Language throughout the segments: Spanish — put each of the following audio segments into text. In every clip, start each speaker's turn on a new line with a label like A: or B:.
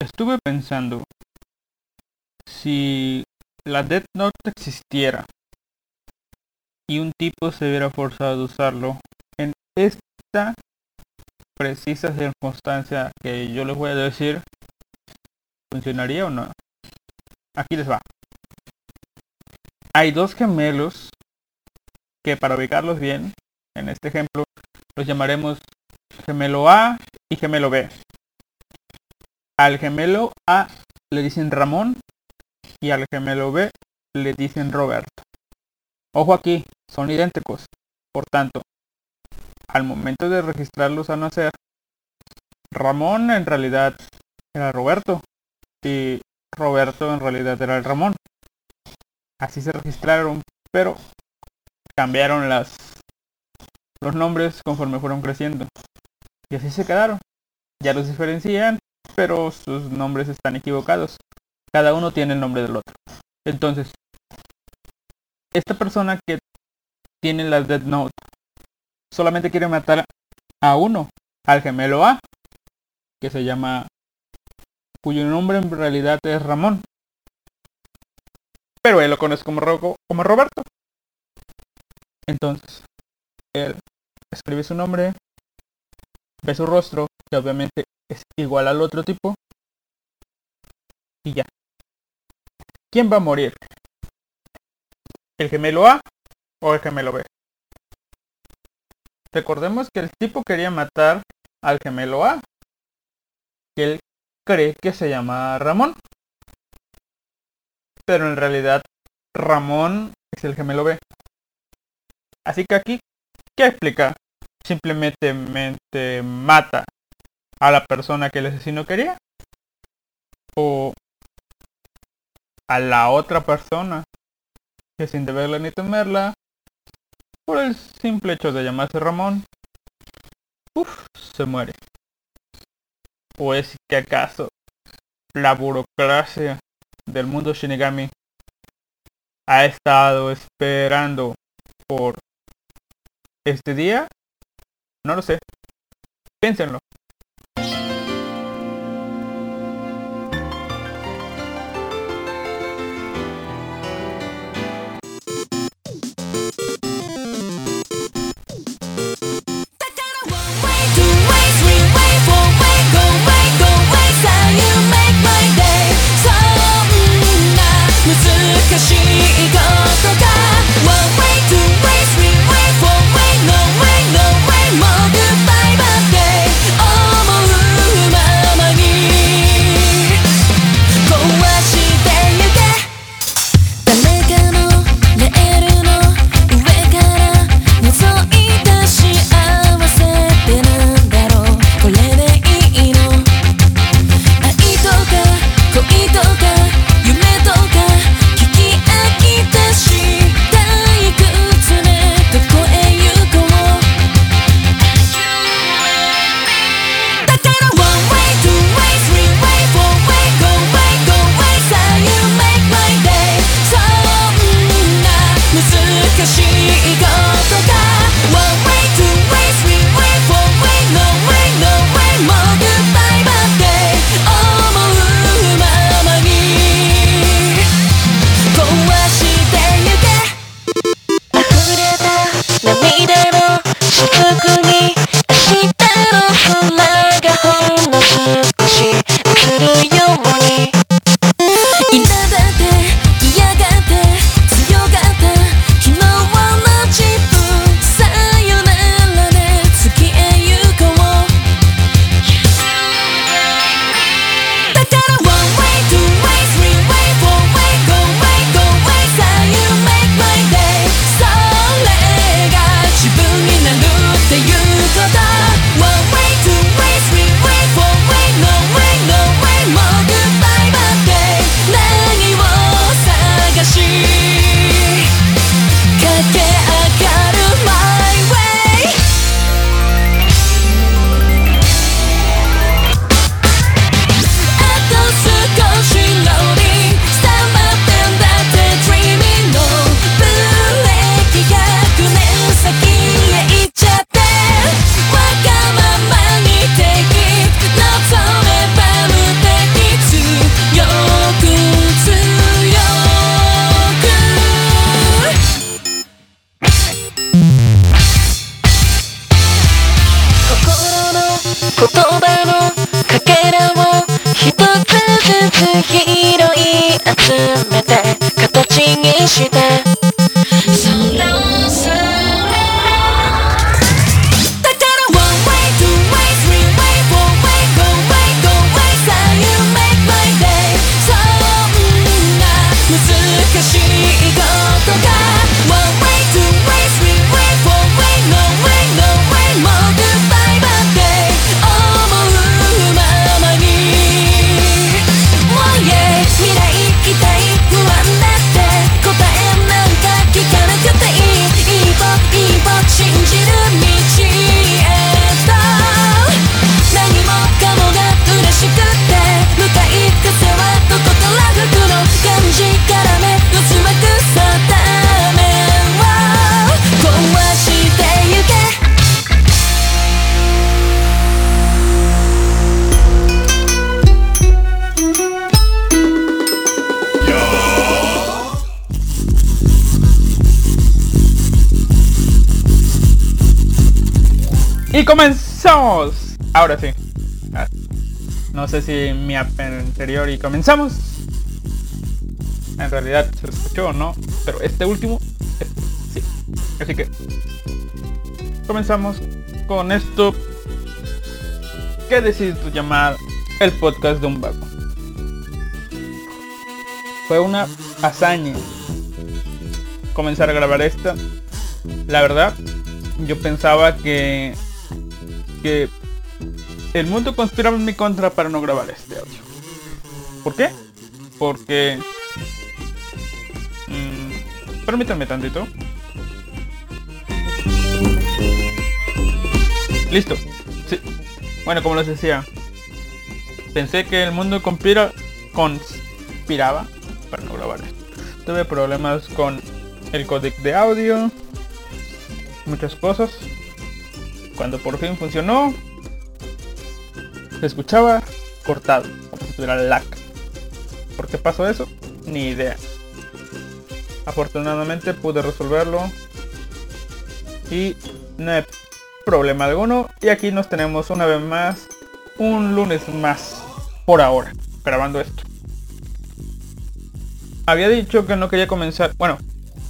A: estuve pensando si la Death Note existiera y un tipo se hubiera forzado a usarlo en esta precisa circunstancia que yo les voy a decir, ¿funcionaría o no? Aquí les va. Hay dos gemelos que para ubicarlos bien, en este ejemplo, los llamaremos gemelo A y gemelo B. Al gemelo A le dicen Ramón y al gemelo B le dicen Roberto. Ojo aquí, son idénticos. Por tanto, al momento de registrarlos a nacer, Ramón en realidad era Roberto y Roberto en realidad era el Ramón. Así se registraron, pero cambiaron las los nombres conforme fueron creciendo. Y así se quedaron. Ya los diferencian, pero sus nombres están equivocados. Cada uno tiene el nombre del otro. Entonces, esta persona que tiene la Dead Note solamente quiere matar a uno, al gemelo A, que se llama, cuyo nombre en realidad es Ramón. Pero él lo conoce como, como Roberto. Entonces, él escribe su nombre, ve su rostro, que obviamente es igual al otro tipo, y ya. ¿Quién va a morir? ¿El gemelo A o el gemelo B? Recordemos que el tipo quería matar al gemelo A, que él cree que se llama Ramón. Pero en realidad Ramón es el gemelo B. Así que aquí, ¿qué explica? Simplemente mata a la persona que el asesino quería. O a la otra persona que sin deberla ni temerla por el simple hecho de llamarse Ramón, uff, se muere. ¿O es que acaso la burocracia del mundo Shinigami ha estado esperando por este día? No lo sé. Piénsenlo. Ahora sí. Ah, no sé si mi anterior y comenzamos. En realidad se escuchó o no. Pero este último, sí. Así que comenzamos con esto que decidí llamar el podcast de un vago. Fue una hazaña comenzar a grabar esta. La verdad, yo pensaba que que el mundo conspiraba en mi contra para no grabar este audio. ¿Por qué? Porque... Mmm, permítanme tantito. Listo. Sí. Bueno, como les decía, pensé que el mundo conspira, conspiraba para no grabar esto. Tuve problemas con el codec de audio, muchas cosas. Cuando por fin funcionó, se escuchaba cortado, como si tuviera lag. ¿Por qué pasó eso? Ni idea. Afortunadamente pude resolverlo y no hay problema alguno. Y aquí nos tenemos una vez más, un lunes más, por ahora, grabando esto. Había dicho que no quería comenzar, bueno,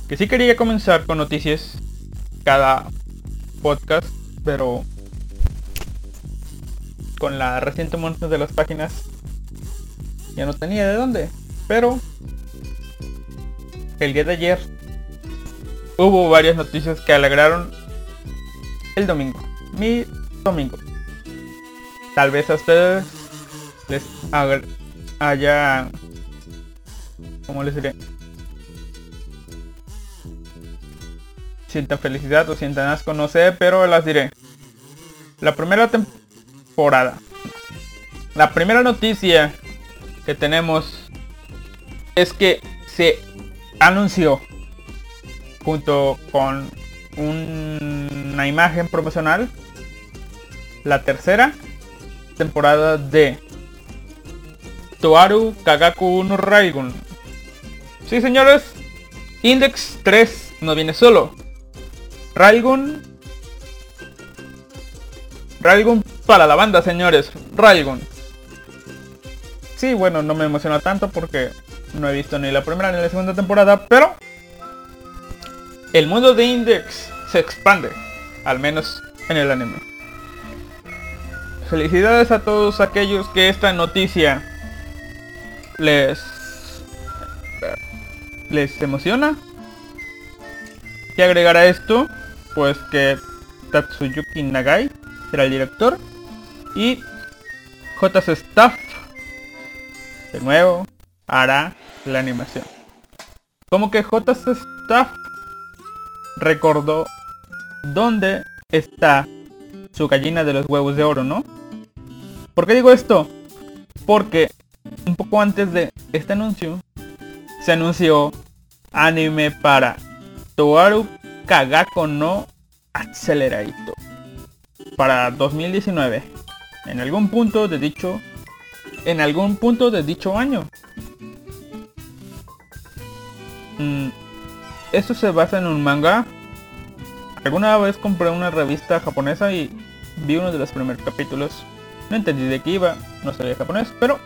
A: que sí quería comenzar con noticias cada podcast pero con la reciente muerte de las páginas ya no tenía de dónde. Pero el día de ayer hubo varias noticias que alegraron el domingo, mi domingo. Tal vez a ustedes les haya, ¿cómo les diré? sientan felicidad o sientan asco, no sé, pero las diré. La primera temporada. La primera noticia que tenemos es que se anunció junto con una imagen promocional la tercera temporada de Toaru Kagaku no Raigun. Sí, señores, Index 3 no viene solo. Railgun. Railgun para la banda, señores. Railgun. Sí, bueno, no me emociona tanto porque no he visto ni la primera ni la segunda temporada, pero el mundo de Index se expande, al menos en el anime. Felicidades a todos aquellos que esta noticia les les emociona. Y agregar a esto pues que Tatsuyuki Nagai será el director y JS Staff de nuevo hará la animación. Como que JS Staff recordó dónde está su gallina de los huevos de oro, ¿no? ¿Por qué digo esto? Porque un poco antes de este anuncio se anunció anime para Toaru Kagako no Accelerator para 2019 en algún punto de dicho en algún punto de dicho año. Mm, esto se basa en un manga. Alguna vez compré una revista japonesa y vi uno de los primeros capítulos. No entendí de qué iba no sabía japonés pero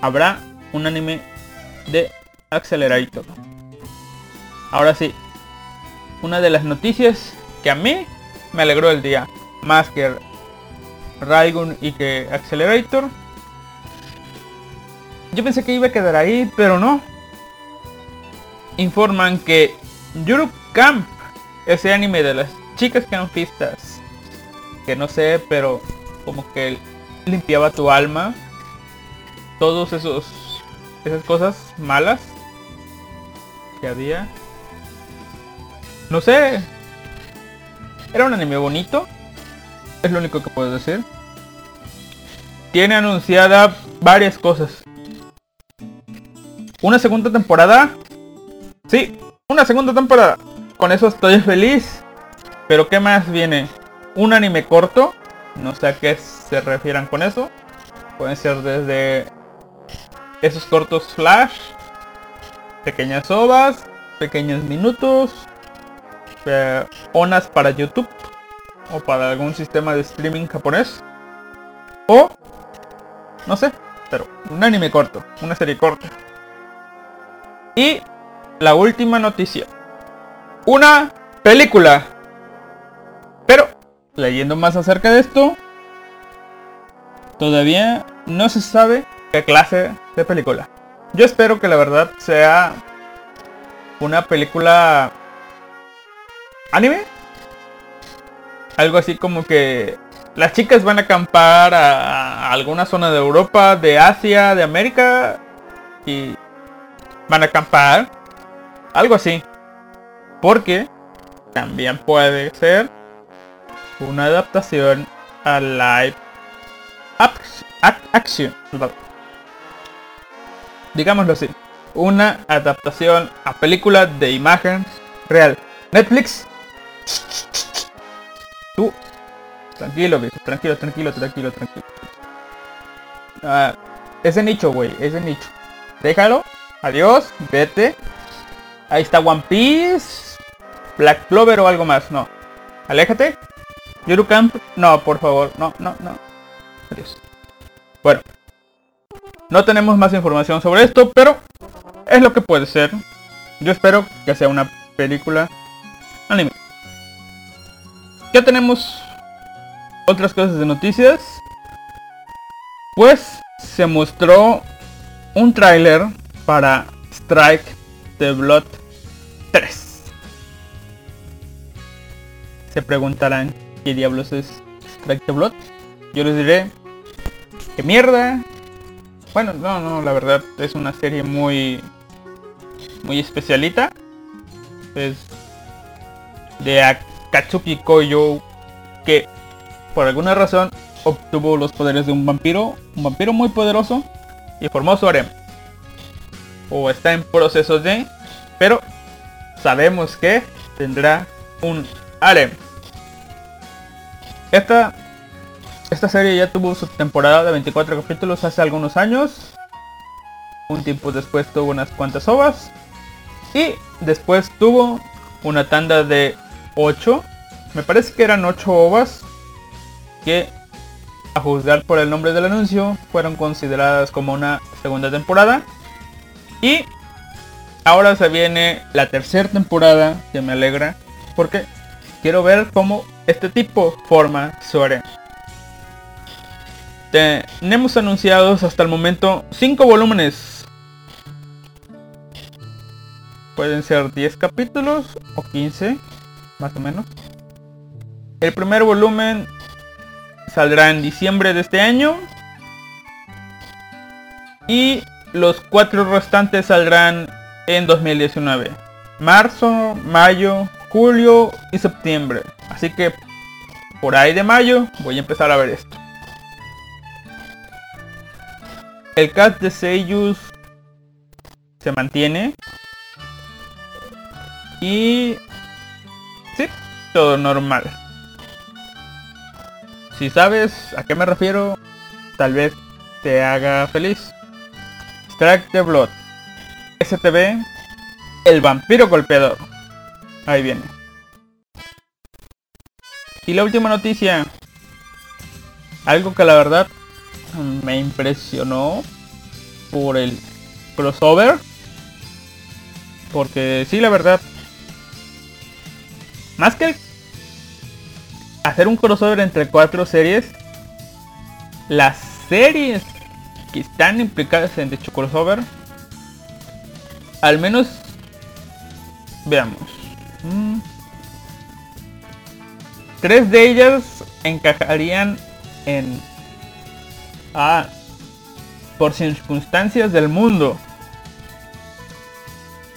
A: habrá un anime de Accelerator ahora sí una de las noticias que a mí me alegró el día. Más que Raigun y que Accelerator. Yo pensé que iba a quedar ahí, pero no. Informan que Yuru Camp, ese anime de las chicas campistas, que no sé, pero como que limpiaba tu alma. Todos esos esas cosas malas que había no sé. Era un anime bonito. Es lo único que puedo decir. Tiene anunciada varias cosas. Una segunda temporada. Sí, una segunda temporada. Con eso estoy feliz. Pero ¿qué más viene? Un anime corto. No sé a qué se refieran con eso. Pueden ser desde esos cortos flash. Pequeñas ovas. Pequeños minutos onas para YouTube o para algún sistema de streaming japonés. O, no sé, pero un anime corto, una serie corta. Y la última noticia. Una película. Pero, leyendo más acerca de esto, todavía no se sabe qué clase de película. Yo espero que la verdad sea una película anime. Algo así como que las chicas van a acampar a, alguna zona de Europa, de Asia, de América y van a acampar. Algo así. Porque también puede ser una adaptación a live action. Digámoslo así. Una adaptación a película de imagen real. Netflix. Tú. Tranquilo, Tranquilo, tranquilo, tranquilo, tranquilo. Ah, ese nicho, güey. Ese nicho. Déjalo. Adiós. Vete. Ahí está One Piece. Black Clover o algo más. No. Aléjate. Camp. No, por favor. No, no, no. Adiós. Bueno. No tenemos más información sobre esto, pero es lo que puede ser. Yo espero que sea una película. Ya tenemos otras cosas de noticias. Pues se mostró un tráiler para Strike the Blood 3. Se preguntarán qué diablos es Strike the Blood. Yo les diré que mierda. Bueno, no, no, la verdad es una serie muy muy especialita. Es de Akatsuki Koyo que por alguna razón obtuvo los poderes de un vampiro, un vampiro muy poderoso y formó su harem. O está en proceso de, pero sabemos que tendrá un harem. Esta, esta serie ya tuvo su temporada de 24 capítulos hace algunos años. Un tiempo después tuvo unas cuantas ovas. Y después tuvo una tanda de 8. Me parece que eran 8 ovas. Que a juzgar por el nombre del anuncio fueron consideradas como una segunda temporada. Y ahora se viene la tercera temporada que me alegra. Porque quiero ver cómo este tipo forma su arena. Tenemos anunciados hasta el momento 5 volúmenes Pueden ser 10 capítulos o 15, más o menos. El primer volumen saldrá en diciembre de este año. Y los cuatro restantes saldrán en 2019. Marzo, mayo, julio y septiembre. Así que por ahí de mayo voy a empezar a ver esto. El cast de Seiyus se mantiene. Y... Normal. Si sabes a qué me refiero, tal vez te haga feliz. Strike the Blood. STV. El vampiro golpeador. Ahí viene. Y la última noticia. Algo que la verdad me impresionó por el crossover. Porque sí, la verdad, más que hacer un crossover entre cuatro series, las series que están implicadas en dicho crossover, al menos veamos. Mm, tres de ellas encajarían en... Ah, por circunstancias del mundo.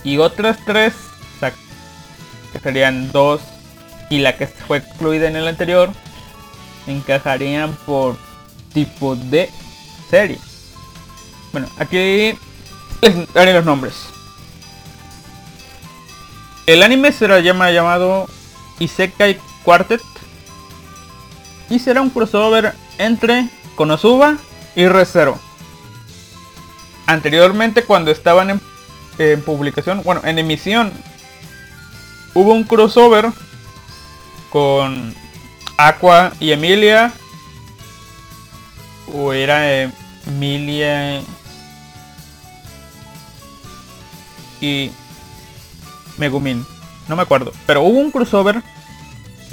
A: Y otras tres que serían dos, y la que fue incluida en el anterior, encajarían por tipo de serie. Bueno, aquí les daré los nombres. El anime será llama, llamado Isekai Quartet y será un crossover entre Konosuba y ReZero. Anteriormente cuando estaban en, en publicación, bueno, en emisión hubo un crossover con Aqua y Emilia. O era Emilia y Megumin. No me acuerdo. Pero hubo un crossover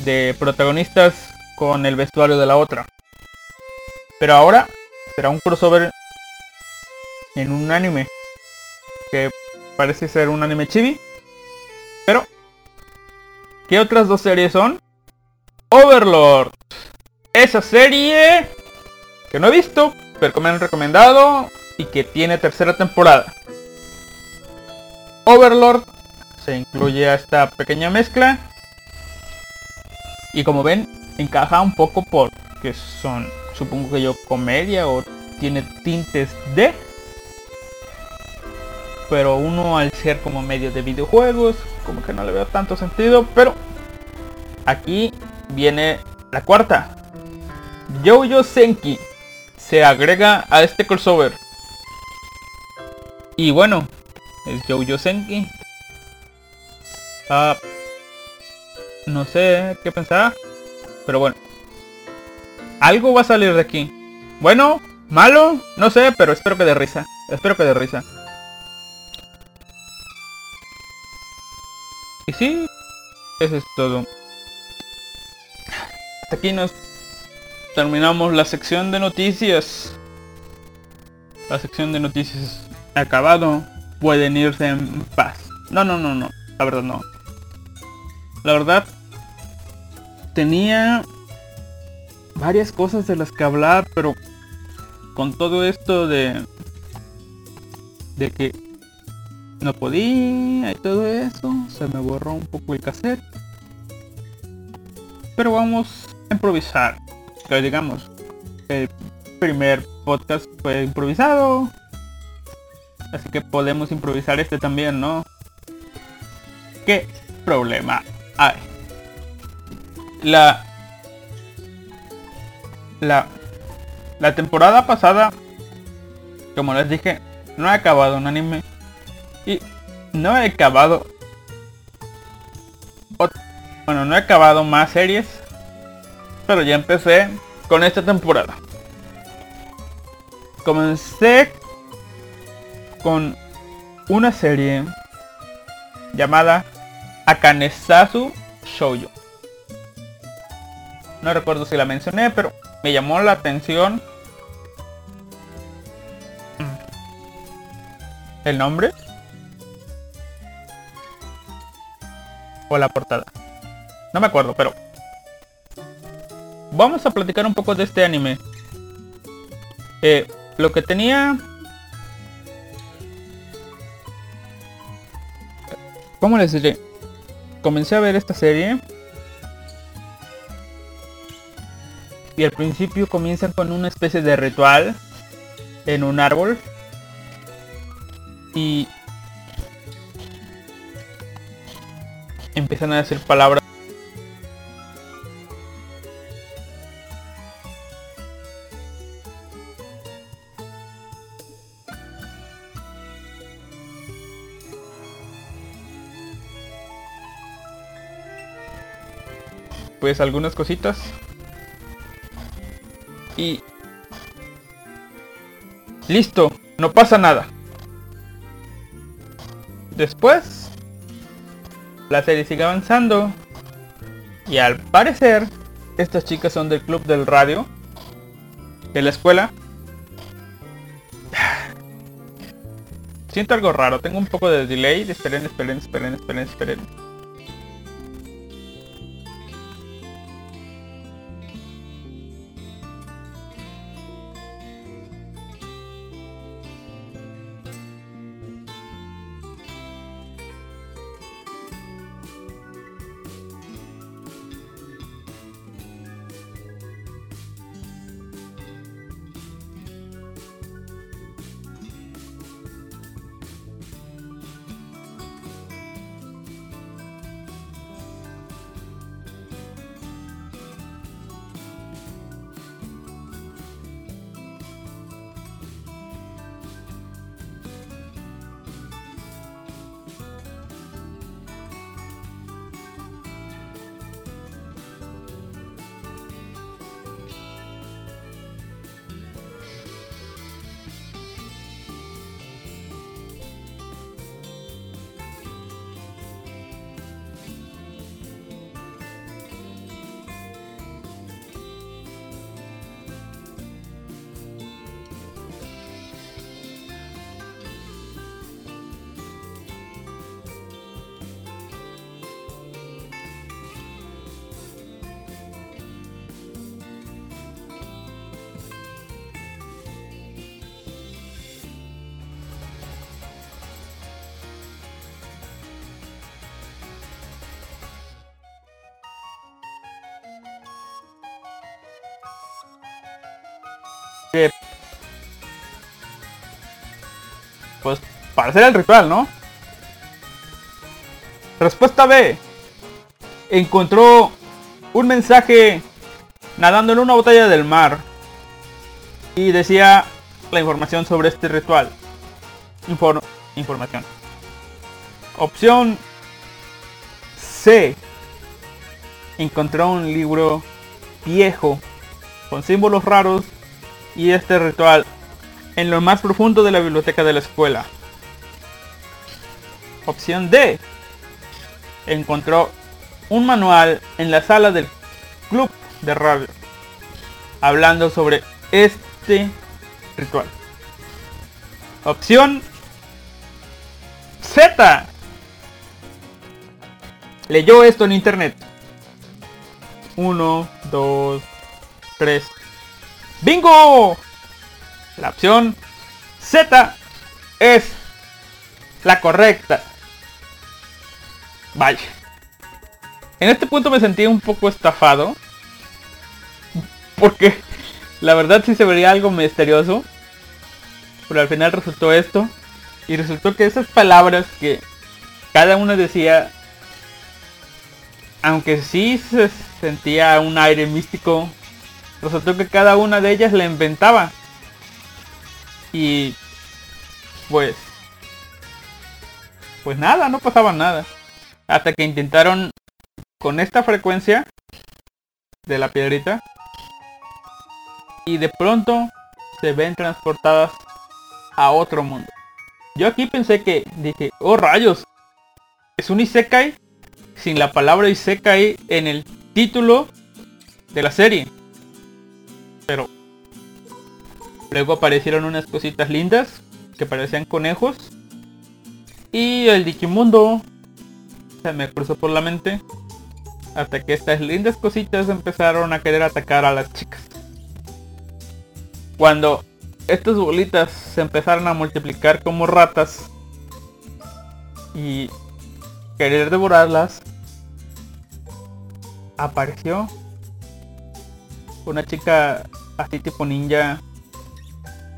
A: de protagonistas con el vestuario de la otra. Pero ahora será un crossover en un anime. Que parece ser un anime chibi. Pero, ¿qué otras dos series son? Overlord. Esa serie que no he visto, pero que me han recomendado y que tiene tercera temporada. Overlord se incluye a esta pequeña mezcla. Y como ven, encaja un poco porque son, supongo que yo, comedia o tiene tintes de. Pero uno al ser como medio de videojuegos, como que no le veo tanto sentido. Pero aquí viene la cuarta. Jojo Senki se agrega a este crossover. Y bueno, es Jojo Senki. Ah, no sé qué pensar. Pero bueno. Algo va a salir de aquí. Bueno, malo, no sé, pero espero que de risa. Espero que de risa. Y sí, eso es todo. Aquí nos terminamos la sección de noticias. La sección de noticias acabado. Pueden irse en paz. No, no, no, no. La verdad no. La verdad tenía varias cosas de las que hablar, pero con todo esto de de que no podía y todo eso, se me borró un poco el cassette. Pero vamos improvisar. Que digamos, el primer podcast fue improvisado. Así que podemos improvisar este también, ¿no? ¿Qué problema hay? La... La... La temporada pasada, como les dije, no he acabado un anime. Y no he acabado... Bueno, no he acabado más series. Pero ya empecé con esta temporada. Comencé con una serie llamada Akanesasu Shoujo. No recuerdo si la mencioné, pero me llamó la atención el nombre o la portada. No me acuerdo, pero vamos a platicar un poco de este anime. Eh, lo que tenía... ¿Cómo les diré? Comencé a ver esta serie. Y al principio comienzan con una especie de ritual en un árbol. Y empiezan a decir palabras pues algunas cositas. Y... Listo, no pasa nada. Después, la serie sigue avanzando. Y al parecer, estas chicas son del club del radio. De la escuela. Siento algo raro, tengo un poco de delay. Esperen, esperen, esperen, esperen, esperen. Hacer el ritual, ¿no? Respuesta B. Encontró un mensaje nadando en una botella del mar y decía la información sobre este ritual. información. Opción C. Encontró un libro viejo con símbolos raros y este ritual en lo más profundo de la biblioteca de la escuela. Opción D. Encontró un manual en la sala del club de radio hablando sobre este ritual. Opción Z. Leyó esto en internet. 1, 2, 3. ¡Bingo! La opción Z es la correcta. Vaya. En este punto me sentí un poco estafado. Porque la verdad sí se vería algo misterioso. Pero al final resultó esto. Y resultó que esas palabras que cada una decía, aunque sí se sentía un aire místico, resultó que cada una de ellas la inventaba. Y pues, pues nada, no pasaba nada. Hasta que intentaron con esta frecuencia de la piedrita. Y de pronto se ven transportadas a otro mundo. Yo aquí pensé que dije, oh rayos, es un Isekai sin la palabra Isekai en el título de la serie. Pero luego aparecieron unas cositas lindas que parecían conejos. Y el Digimundo me cruzó por la mente. Hasta que estas lindas cositas empezaron a querer atacar a las chicas. Cuando estas bolitas se empezaron a multiplicar como ratas y querer devorarlas, apareció una chica así tipo ninja.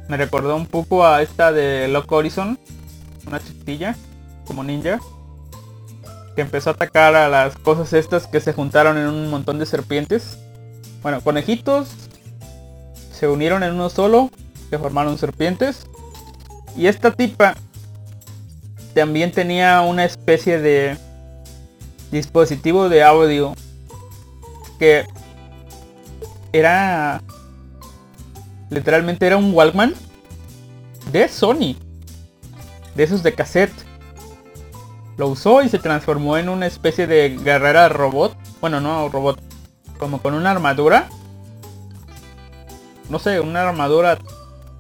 A: Me recordó un poco a esta de Lock Horizon, una chiquilla como ninja que empezó a atacar a las cosas estas que se juntaron en un montón de serpientes. Bueno, conejitos se unieron en uno solo que formaron serpientes. Y esta tipa también tenía una especie de dispositivo de audio que era literalmente era un Walkman de Sony. De esos de cassette. Lo usó y se transformó en una especie de guerrera robot. Bueno, no robot. Como con una armadura. No sé, una armadura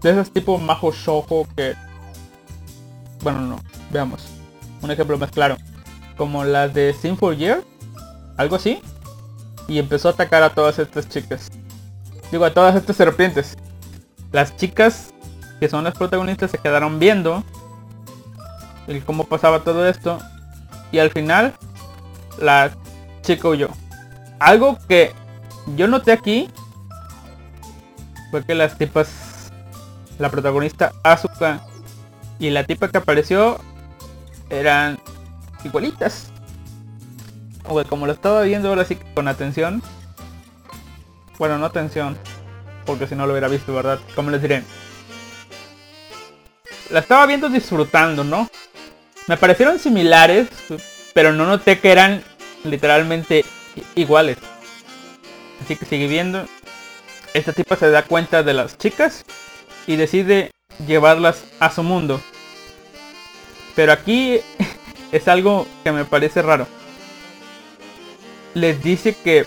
A: de esos tipo Majo Shoujo que... Bueno, no, veamos. Un ejemplo más claro. Como las de Sin for Year. Algo así. Y empezó a atacar a todas estas chicas. Digo, a todas estas serpientes. Las chicas que son las protagonistas se quedaron viendo el cómo pasaba todo esto. Y al final, la chica huyó. Algo que yo noté aquí fue que las tipas la protagonista Asuka y la tipa que apareció eran igualitas. O como lo estaba viendo ahora sí con atención. Bueno, no atención. Porque si no lo hubiera visto, ¿verdad? Como les diré. La estaba viendo disfrutando, ¿no? Me parecieron similares, pero no noté que eran literalmente iguales. Así que sigue viendo. Esta tipa se da cuenta de las chicas y decide llevarlas a su mundo. Pero aquí es algo que me parece raro. Les dice que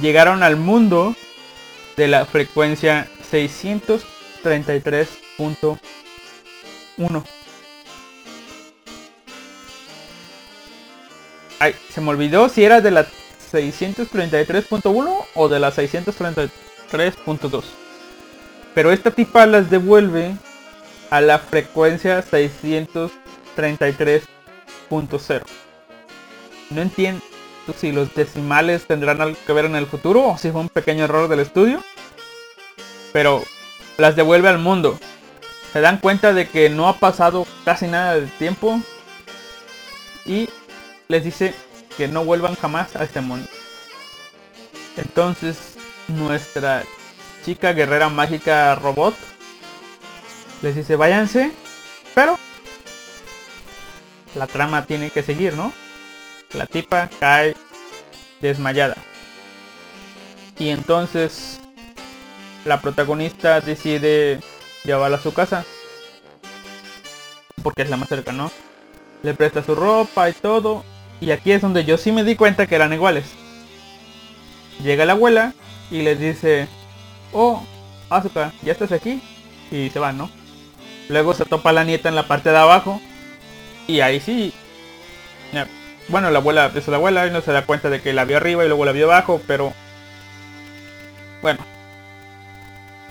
A: llegaron al mundo de la frecuencia 633.1. Ay, se me olvidó si era de la 633.1 o de la 633.2. Pero esta tipa las devuelve a la frecuencia 633.0. No entiendo si los decimales tendrán algo que ver en el futuro o si fue un pequeño error del estudio. Pero las devuelve al mundo. se dan cuenta de que no ha pasado casi nada de tiempo y les dice que no vuelvan jamás a este mundo. Entonces nuestra chica guerrera mágica robot les dice váyanse, pero la trama tiene que seguir, ¿no? La tipa cae desmayada. Y entonces la protagonista decide llevarla a su casa. Porque es la más cerca, ¿no? Le presta su ropa y todo. Y aquí es donde yo sí me di cuenta que eran iguales. Llega la abuela y les dice, oh, Azuka, ya estás aquí. Y se van, ¿no? Luego se topa la nieta en la parte de abajo. Y ahí sí. Bueno, la abuela es la abuela y no se da cuenta de que la vio arriba y luego la vio abajo, pero... Bueno.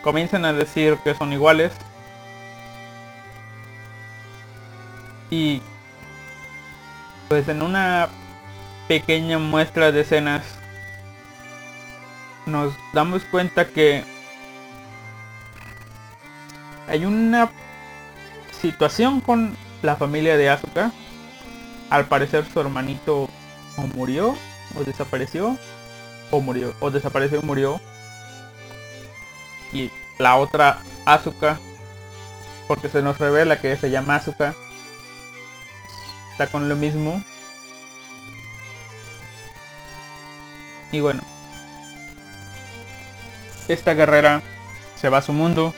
A: Comienzan a decir que son iguales. Y... Pues en una pequeña muestra de escenas nos damos cuenta que hay una situación con la familia de Asuka. Al parecer su hermanito o murió o desapareció o murió o desapareció murió. Y la otra Asuka porque se nos revela que se llama Asuka está con lo mismo. Y bueno, esta guerrera se va a su mundo,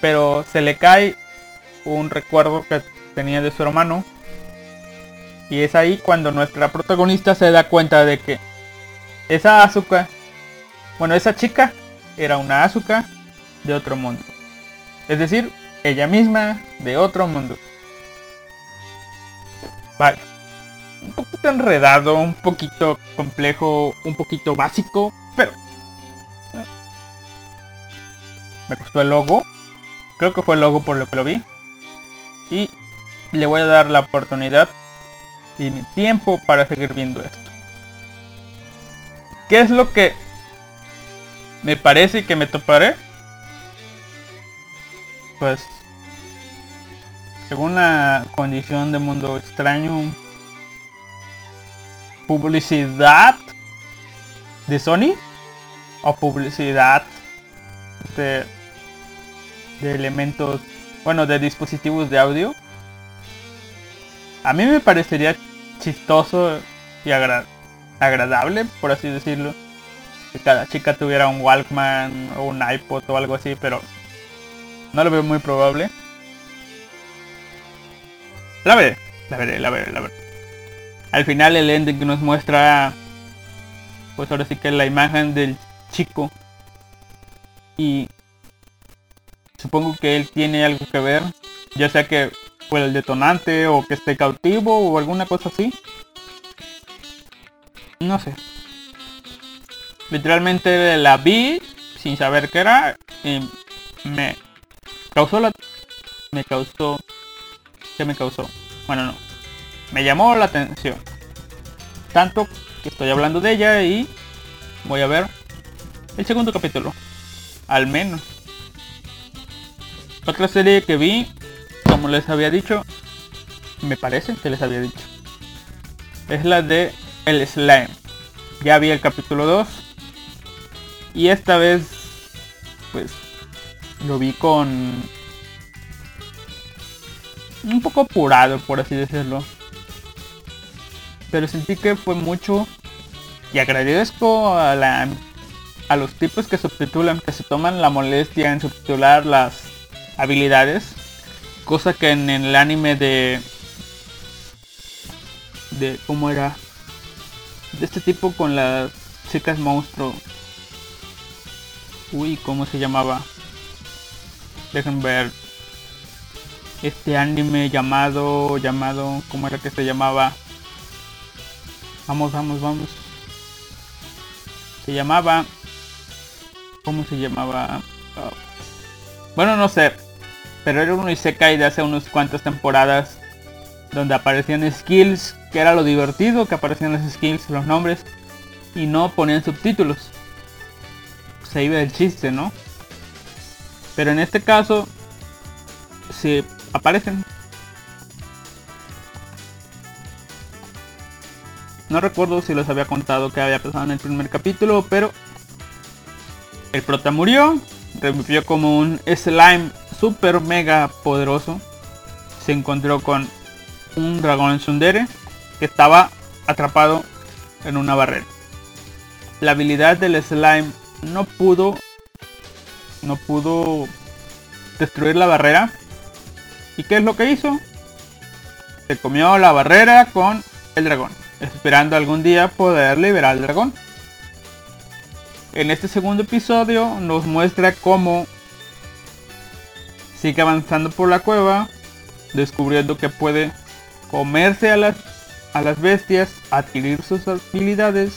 A: pero se le cae un recuerdo que tenía de su hermano. Y es ahí cuando nuestra protagonista se da cuenta de que esa Azuka, bueno, esa chica era una Azuka de otro mundo. Es decir, ella misma de otro mundo. Vale. Un poquito enredado, un poquito complejo, un poquito básico, pero... Me gustó el logo. Creo que fue el logo por lo que lo vi y le voy a dar la oportunidad y mi tiempo para seguir viendo esto. ¿Qué es lo que me parece que me toparé? Pues, según la condición de mundo extraño, publicidad de Sony o publicidad de, de elementos bueno, de dispositivos de audio, a mí me parecería chistoso y agradable, por así decirlo, que cada chica tuviera un Walkman o un iPod o algo así, pero no lo veo muy probable. La veré, la veré, la veré, la veré. Al final el ending nos muestra, pues ahora sí que la imagen del chico y Supongo que él tiene algo que ver, ya sea que fue el detonante o que esté cautivo o alguna cosa así. No sé. Literalmente la vi sin saber qué era y me causó la... Me causó... ¿Qué me causó? Bueno, no. Me llamó la atención. Tanto que estoy hablando de ella y voy a ver el segundo capítulo. Al menos. Otra serie que vi, como les había dicho, me parece que les había dicho, es la de El Slime. Ya vi el capítulo 2 y esta vez pues lo vi con un poco apurado por así decirlo. Pero sentí que fue mucho y agradezco a la a los tipos que subtitulan, que se toman la molestia en subtitular las habilidades. Cosa que en el anime de... De cómo era. De este tipo con las chicas monstruo. Uy, ¿cómo se llamaba? Dejen ver. Este anime llamado, llamado, ¿cómo era que se llamaba? Vamos, vamos, vamos. Se llamaba... ¿Cómo se llamaba? Bueno, no sé pero era un Isekai de hace unas cuantas temporadas donde aparecían skills, que era lo divertido, que aparecían las skills, los nombres, y no ponían subtítulos. Se iba del chiste, ¿no? Pero en este caso, se aparecen. No recuerdo si les había contado que había pasado en el primer capítulo, pero el prota murió, revivió como un slime super mega poderoso. Se encontró con un dragón Sundere que estaba atrapado en una barrera. La habilidad del slime no pudo no pudo destruir la barrera. ¿Y qué es lo que hizo? Se comió la barrera con el dragón, esperando algún día poder liberar al dragón. En este segundo episodio nos muestra cómo sigue avanzando por la cueva, descubriendo que puede comerse a las, a las bestias, adquirir sus habilidades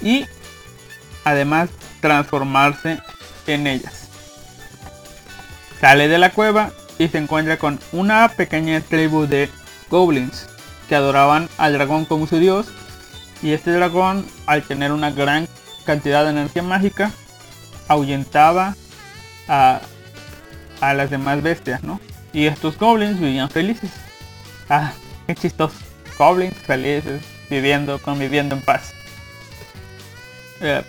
A: y además transformarse en ellas. Sale de la cueva y se encuentra con una pequeña tribu de goblins que adoraban al dragón como su dios y este dragón al tener una gran cantidad de energía mágica ahuyentaba a, a las demás bestias, ¿no? Y estos goblins vivían felices. Ah, qué chistoso. Goblins felices, viviendo, conviviendo en paz. Eh,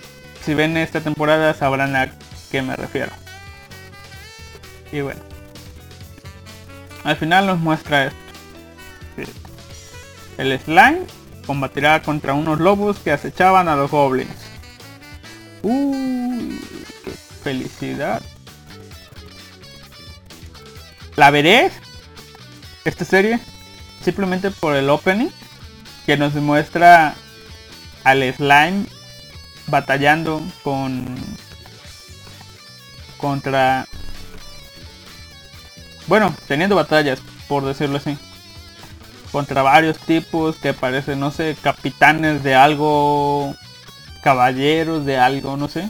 A: si ven esta temporada sabrán a qué me refiero. Y bueno. Al final nos muestra esto. El slime combatirá contra unos lobos que acechaban a los goblins. Uh, qué felicidad. La veré esta serie simplemente por el opening que nos muestra al slime batallando con contra bueno teniendo batallas por decirlo así contra varios tipos que parecen no sé capitanes de algo caballeros de algo, no sé.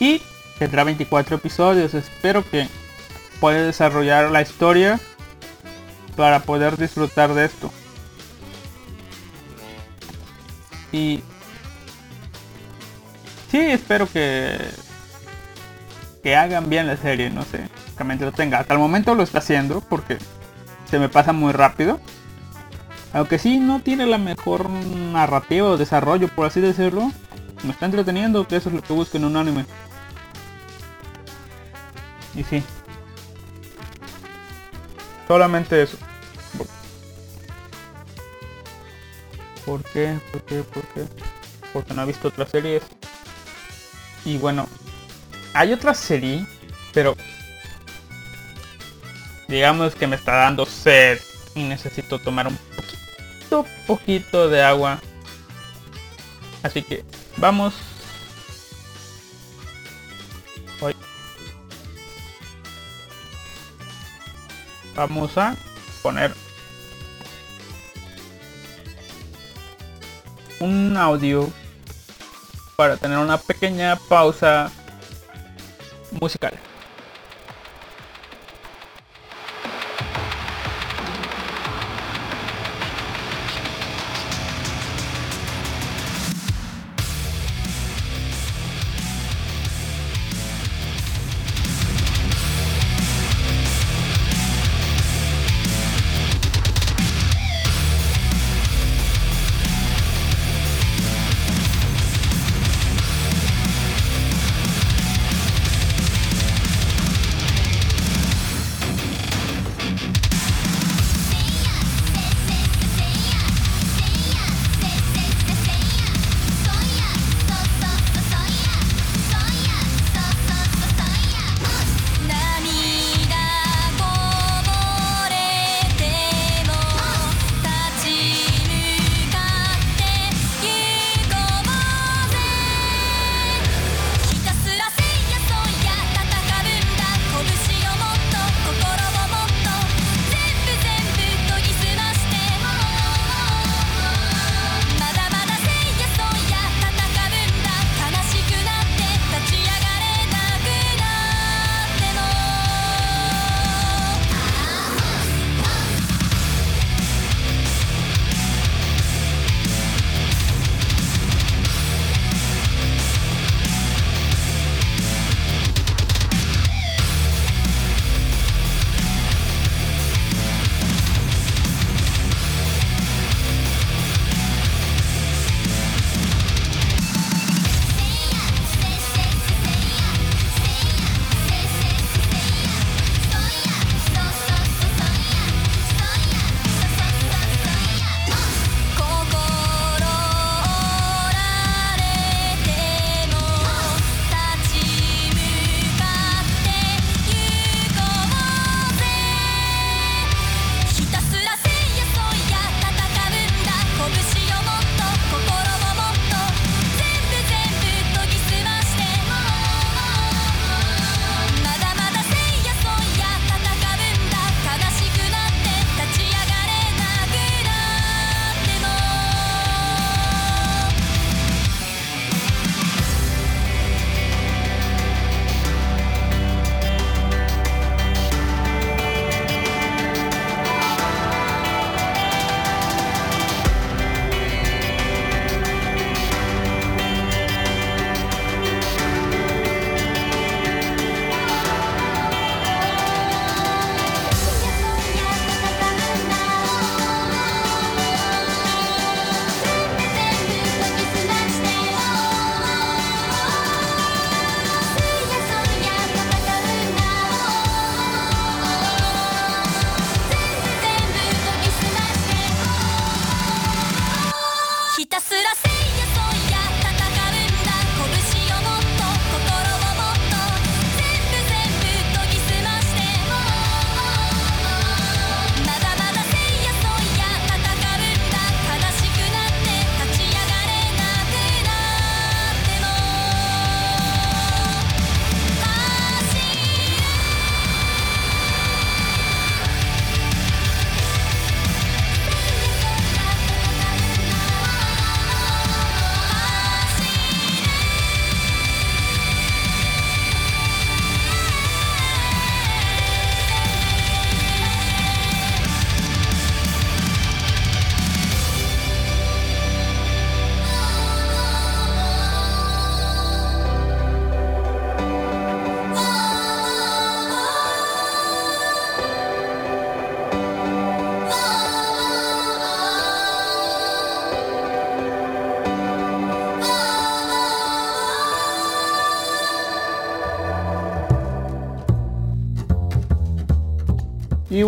A: Y tendrá 24 episodios. Espero que pueda desarrollar la historia para poder disfrutar de esto. Y sí, espero que que hagan bien la serie, no sé, me entretenga. Hasta el momento lo está haciendo porque se me pasa muy rápido. Aunque sí no tiene la mejor narrativa o desarrollo, por así decirlo. Me está entreteniendo, que eso es lo que busco en un anime. Y sí. Solamente eso. ¿Por qué? ¿Por qué? ¿Por qué? Porque no he visto otras series. Y bueno, hay otra serie, pero digamos que me está dando sed y necesito tomar un poquito de agua. Así que vamos. Hoy. Vamos a poner un audio para tener una pequeña pausa musical.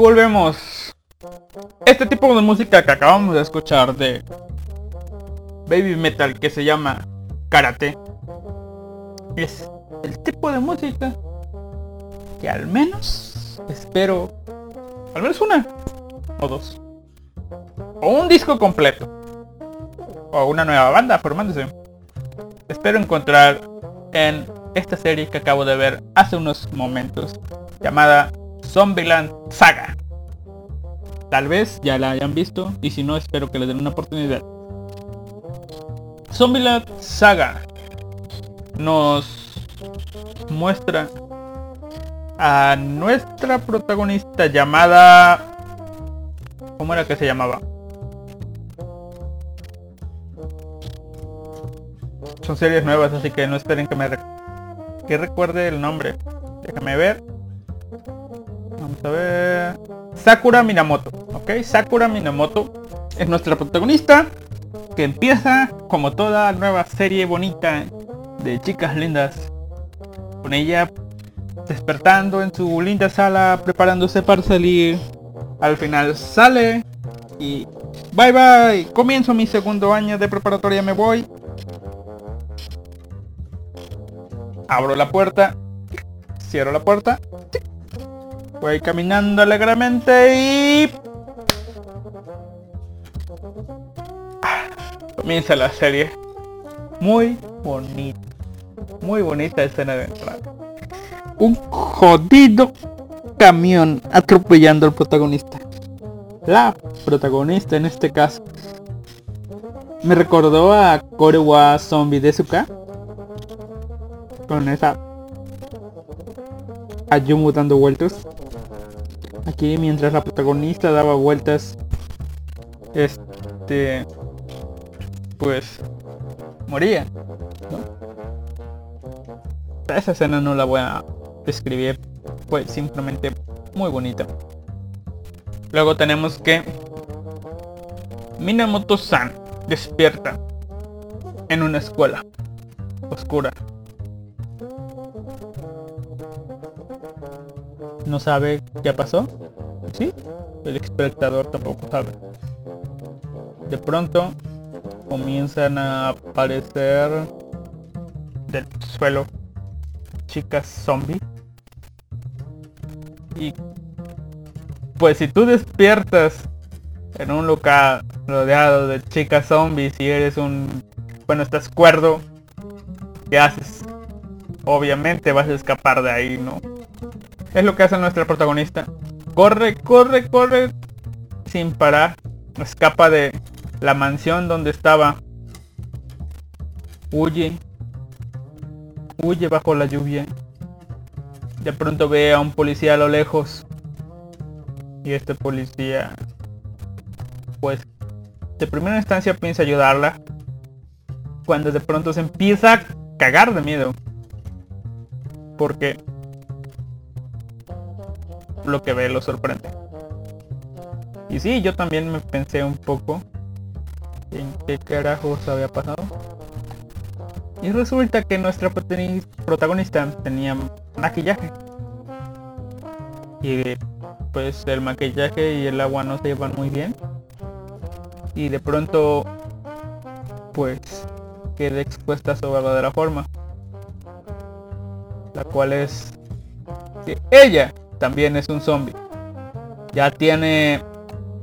A: Volvemos. Este tipo de música que acabamos de escuchar de Baby Metal que se llama Karate es el tipo de música que al menos espero al menos una o dos o un disco completo o una nueva banda formándose espero encontrar en esta serie que acabo de ver hace unos momentos llamada Zombieland Saga tal vez ya la hayan visto y si no espero que le den una oportunidad Zombieland Saga nos muestra a nuestra protagonista llamada... ¿Cómo era que se llamaba? Son series nuevas, así que no esperen que me que recuerde el nombre. Déjame ver. Vamos a ver. Sakura Minamoto. Ok, Sakura Minamoto es nuestra protagonista que empieza como toda nueva serie bonita de chicas lindas. Con ella despertando en su linda sala, preparándose para salir. Al final sale y bye bye. Comienzo mi segundo año de preparatoria, me voy. Abro la puerta, cierro la puerta. Voy caminando alegremente y... Comienza la serie. Muy bonita. Muy bonita escena de entrada un jodido camión atropellando al protagonista. La protagonista en este caso. Me recordó a Korewa Zombie de Suka. Con esa Ayumu dando vueltas. Aquí mientras la protagonista daba vueltas. Este. Pues. Moría. Esa escena no la voy a escribir fue simplemente muy bonita. Luego tenemos que Minamoto-san despierta en una escuela oscura. No sabe qué pasó. ¿Sí? El espectador tampoco sabe. De pronto comienzan a aparecer del suelo chicas zombie y pues si tú despiertas en un lugar rodeado de chicas zombies y eres un... Bueno, estás cuerdo, ¿qué haces? Obviamente vas a escapar de ahí, ¿no? Es lo que hace nuestra protagonista. Corre, corre, corre sin parar. Escapa de la mansión donde estaba. Huye. Huye bajo la lluvia de pronto ve a un policía a lo lejos. Y este policía, pues, de primera instancia piensa ayudarla. Cuando de pronto se empieza a cagar de miedo. Porque lo que ve lo sorprende. Y sí, yo también me pensé un poco en qué carajos había pasado. Y resulta que nuestra protagonista tenía maquillaje. Y pues el maquillaje y el agua no se llevan muy bien. Y de pronto pues queda expuesta a su verdadera forma. La cual es ella también es un zombie. Ya tiene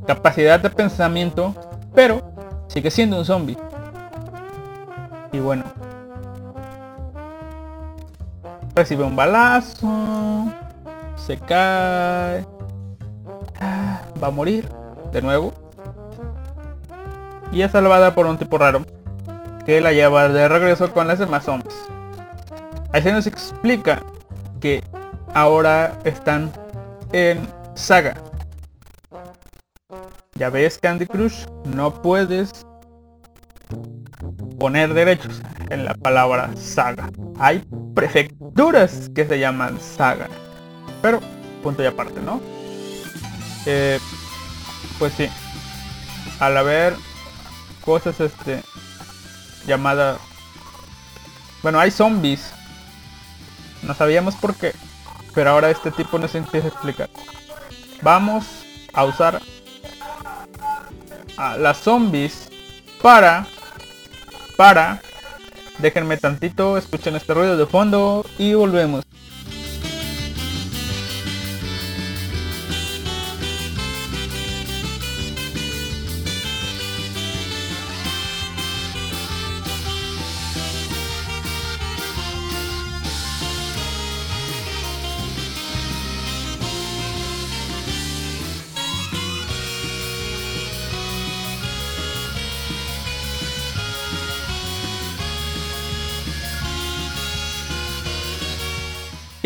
A: capacidad de pensamiento, pero sigue siendo un zombie. Y bueno, Recibe un balazo. Se cae. Va a morir. De nuevo. Y es salvada por un tipo raro. Que la lleva de regreso con las demás zombies. Ahí se nos explica que ahora están en saga. Ya ves Candy Crush, no puedes poner derechos en la palabra saga. Hay prefecturas que se llaman saga. Pero, punto y aparte, ¿no? Eh, pues sí. Al haber cosas este llamadas bueno hay zombies no sabíamos por qué pero ahora este tipo nos empieza a explicar. Vamos a usar a las zombies para para déjenme tantito escuchen este ruido de fondo y volvemos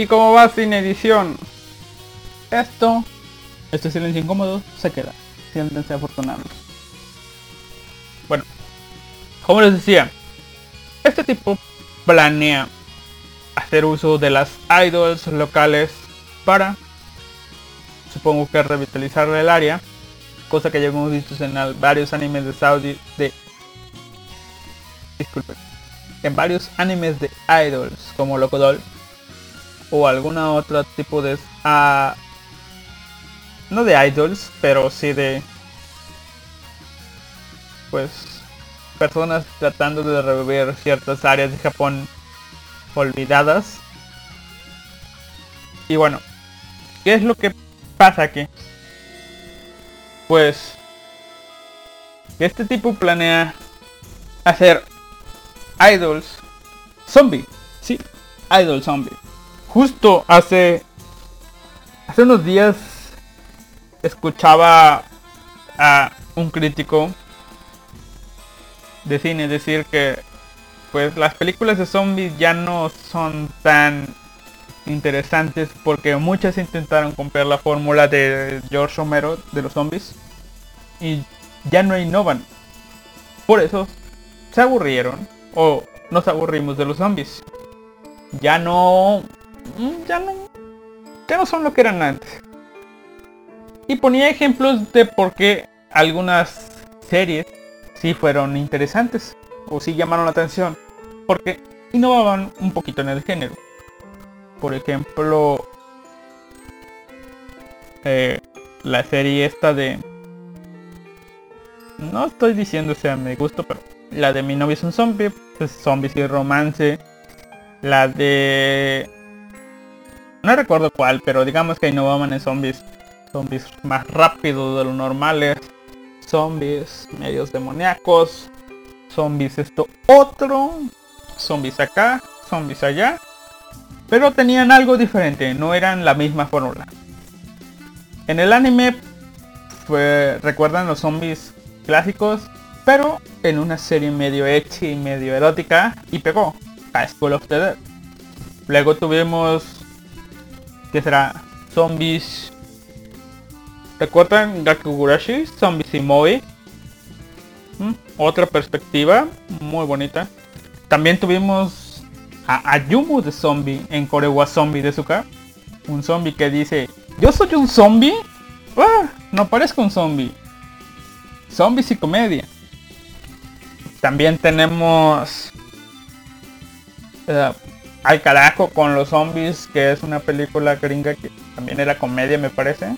A: Y como va sin edición, esto, este silencio incómodo, se queda. Siéntense afortunados. Bueno, como les decía, este tipo planea hacer uso de las idols locales para, supongo que revitalizar el área, cosa que ya hemos visto en varios animes de Saudi, de, disculpen, en varios animes de idols como Locodol o alguna otra tipo de uh, no de idols pero sí de pues personas tratando de revivir ciertas áreas de Japón olvidadas. Y bueno qué es lo que pasa aquí pues este tipo planea hacer idols zombie sí idol zombie justo hace hace unos días escuchaba a un crítico de cine decir que pues las películas de zombies ya no son tan interesantes porque muchas intentaron comprar la fórmula de George Romero de los zombies y ya no innovan. Por eso se aburrieron o nos aburrimos de los zombies. Ya no ya no, ya no son lo que eran antes. Y ponía ejemplos de por qué algunas series sí fueron interesantes o sí llamaron la atención. Porque innovaban un poquito en el género. Por ejemplo, eh, la serie esta de... No estoy diciendo sea me gusto, pero la de mi novia es un zombie, pues zombies y romance. La de no recuerdo cuál, pero digamos que innovaban en zombies. Zombies más rápidos de lo normales. Zombies medios demoníacos. Zombies esto otro. Zombies acá. Zombies allá. Pero tenían algo diferente. No eran la misma fórmula. En el anime recuerdan los zombies clásicos. Pero en una serie medio hecha y medio erótica. Y pegó. A School of the Dead. Luego tuvimos que será Zombies. ¿Recuerdan Gakugurashi? Zombies y Moe. ¿Mm? Otra perspectiva muy bonita. También tuvimos a Ayumu de zombie en Korewa Zombie de Suka. Un zombie que dice, yo soy un zombie. Ah, no parezco un zombie. Zombies y comedia. También tenemos eh, al carajo con los zombies, que es una película gringa que también era comedia, me parece.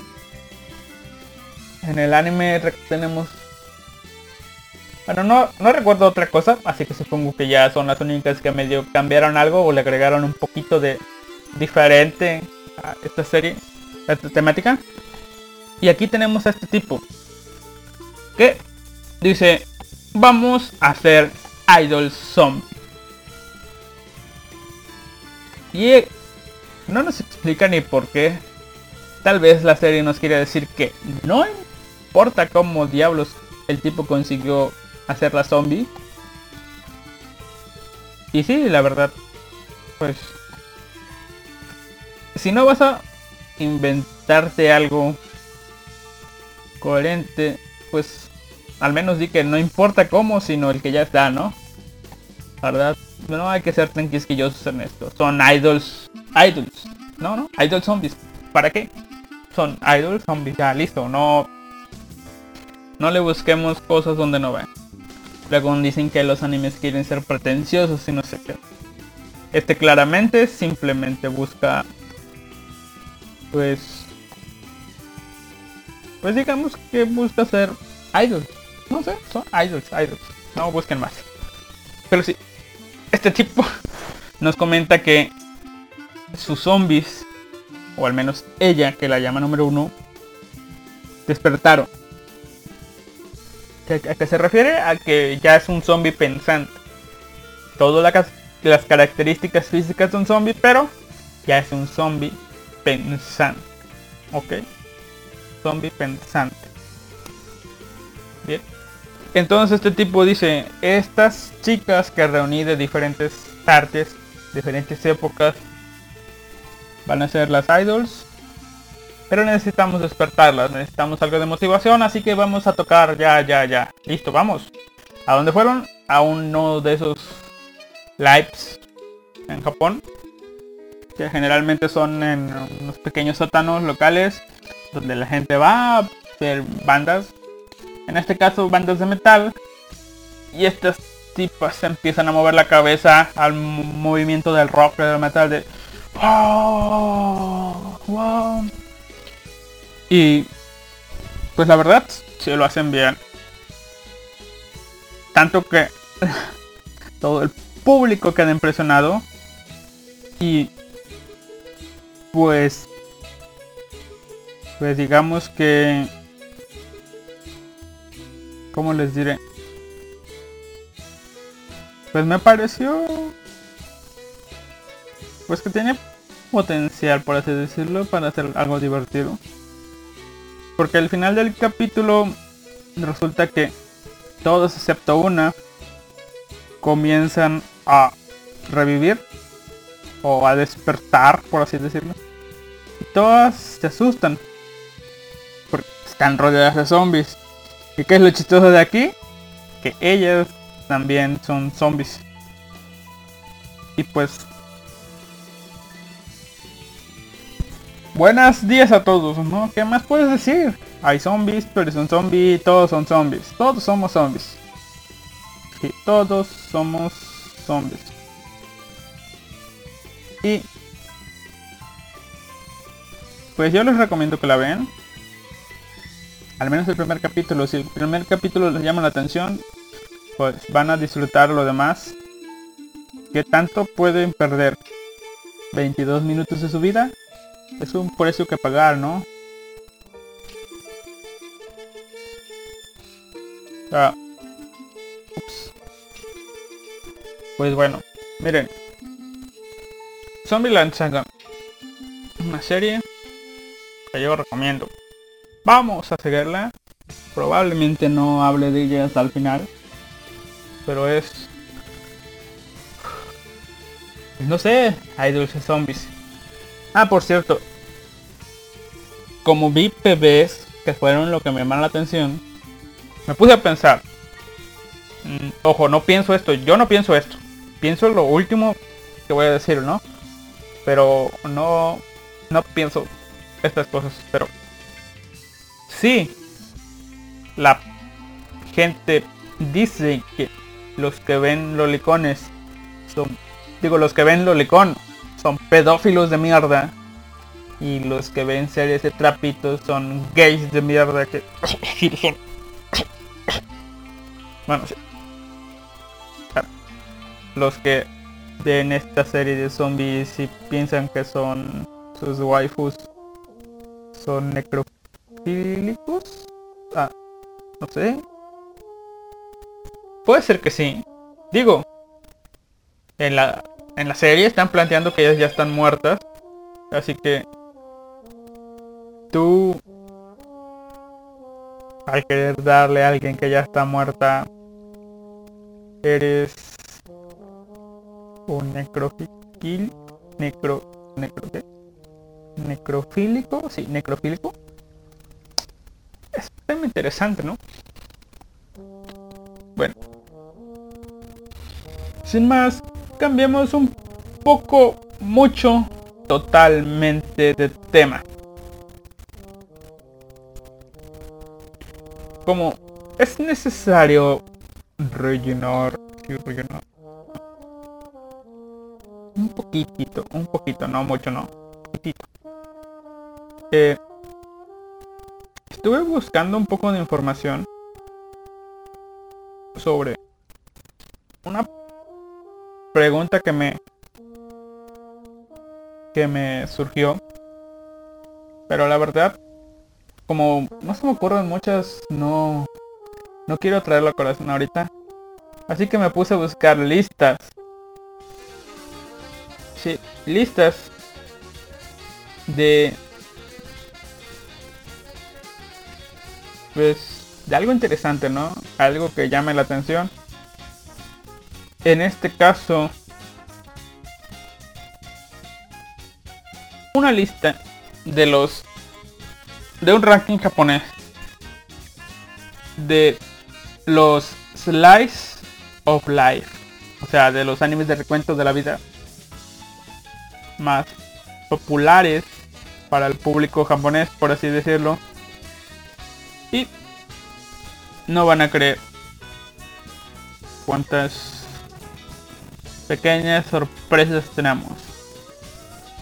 A: En el anime tenemos... Bueno, no, no recuerdo otra cosa, así que supongo que ya son las únicas que medio cambiaron algo o le agregaron un poquito de diferente a esta serie, a esta temática. Y aquí tenemos a este tipo que dice, vamos a hacer Idol Zombie. Y no nos explica ni por qué. Tal vez la serie nos quiere decir que no importa cómo diablos el tipo consiguió hacer la zombie. Y sí, la verdad, pues... Si no vas a inventarte algo coherente, pues al menos di que no importa cómo, sino el que ya está, ¿no? ¿Verdad? No hay que ser tan quisquillosos en esto. Son idols. Idols. No, no. Idols zombies. ¿Para qué? Son idols zombies. Ya, listo. No. No le busquemos cosas donde no ven. Luego dicen que los animes quieren ser pretenciosos y no sé qué. Este claramente simplemente busca pues pues digamos que busca ser idol. No sé, son idols, idols. No busquen más. Pero sí, este tipo nos comenta que sus zombies, o al menos ella, que la llama número uno, despertaron. ¿A qué se refiere? A que ya es un zombie pensante. Todas las características físicas de un zombie, pero ya es un zombie pensante. ¿Ok? Zombie pensante. Entonces este tipo dice, estas chicas que reuní de diferentes partes, diferentes épocas, van a ser las idols. Pero necesitamos despertarlas, necesitamos algo de motivación, así que vamos a tocar ya, ya, ya. Listo, vamos. ¿A dónde fueron? A uno de esos lives en Japón. Que generalmente son en unos pequeños sótanos locales donde la gente va a ver bandas en este caso bandas de metal, y estas tipas empiezan a mover la cabeza al movimiento del rock, del metal, de... Y pues la verdad, se lo hacen bien. Tanto que todo el público queda impresionado. Y pues pues digamos que ¿Cómo les diré? Pues me pareció... Pues que tiene potencial, por así decirlo, para hacer algo divertido. Porque al final del capítulo resulta que todos excepto una comienzan a revivir o a despertar, por así decirlo. Y todas se asustan porque están rodeadas de zombies. ¿Y qué es lo chistoso de aquí? Que ellas también son zombies. Y pues... Buenos días a todos, ¿no? ¿Qué más puedes decir? Hay zombies, pero son zombies, todos son zombies. Todos somos zombies. Sí, todos somos zombies. Y... Pues yo les recomiendo que la vean al menos el primer capítulo. Si el primer capítulo les llama la atención, pues van a disfrutar lo demás. ¿Qué tanto pueden perder? 22 minutos de su vida. Es un precio que pagar, ¿no? Ah. Pues bueno, miren. Zombieland Saga. Una serie que yo recomiendo. Vamos a seguirla. Probablemente no hable de ella hasta el final. Pero es... No sé, hay dulces zombies. Ah, por cierto. Como vi PBs, que fueron lo que me llamaron la atención, me puse a pensar. Mm, ojo, no pienso esto, yo no pienso esto. Pienso lo último que voy a decir, ¿no? Pero no, no pienso estas cosas. Pero Sí, la gente dice que los que ven lolicones son, digo, los que ven lolicón son pedófilos de mierda. Y los que ven series de trapitos son gays de mierda que Bueno, sí. Los que ven esta serie de zombies y piensan que son sus waifus son necro Ah, no sé. Puede ser que sí. Digo, en la, en la serie están planteando que ellas ya están muertas. Así que tú al querer darle a alguien que ya está muerta eres un necrofil necro necro ¿qué? necrofílico sí necrofílico tema interesante, ¿no? Bueno. Sin más, cambiamos un poco, mucho, totalmente de tema. Como es necesario rellenar, rellenar un poquitito, un poquito, no mucho, no, poquitito. Eh, estuve buscando un poco de información sobre una pregunta que me que me surgió pero la verdad como no se me ocurren muchas no no quiero traerlo a corazón ahorita. Así que me puse a buscar listas. Sí, listas de pues de algo interesante, ¿no? Algo que llame la atención. En este caso, una lista de los de un ranking japonés de los slice of life, o sea, de los animes de recuentos de la vida más populares para el público japonés, por así decirlo. No van a creer cuántas pequeñas sorpresas tenemos.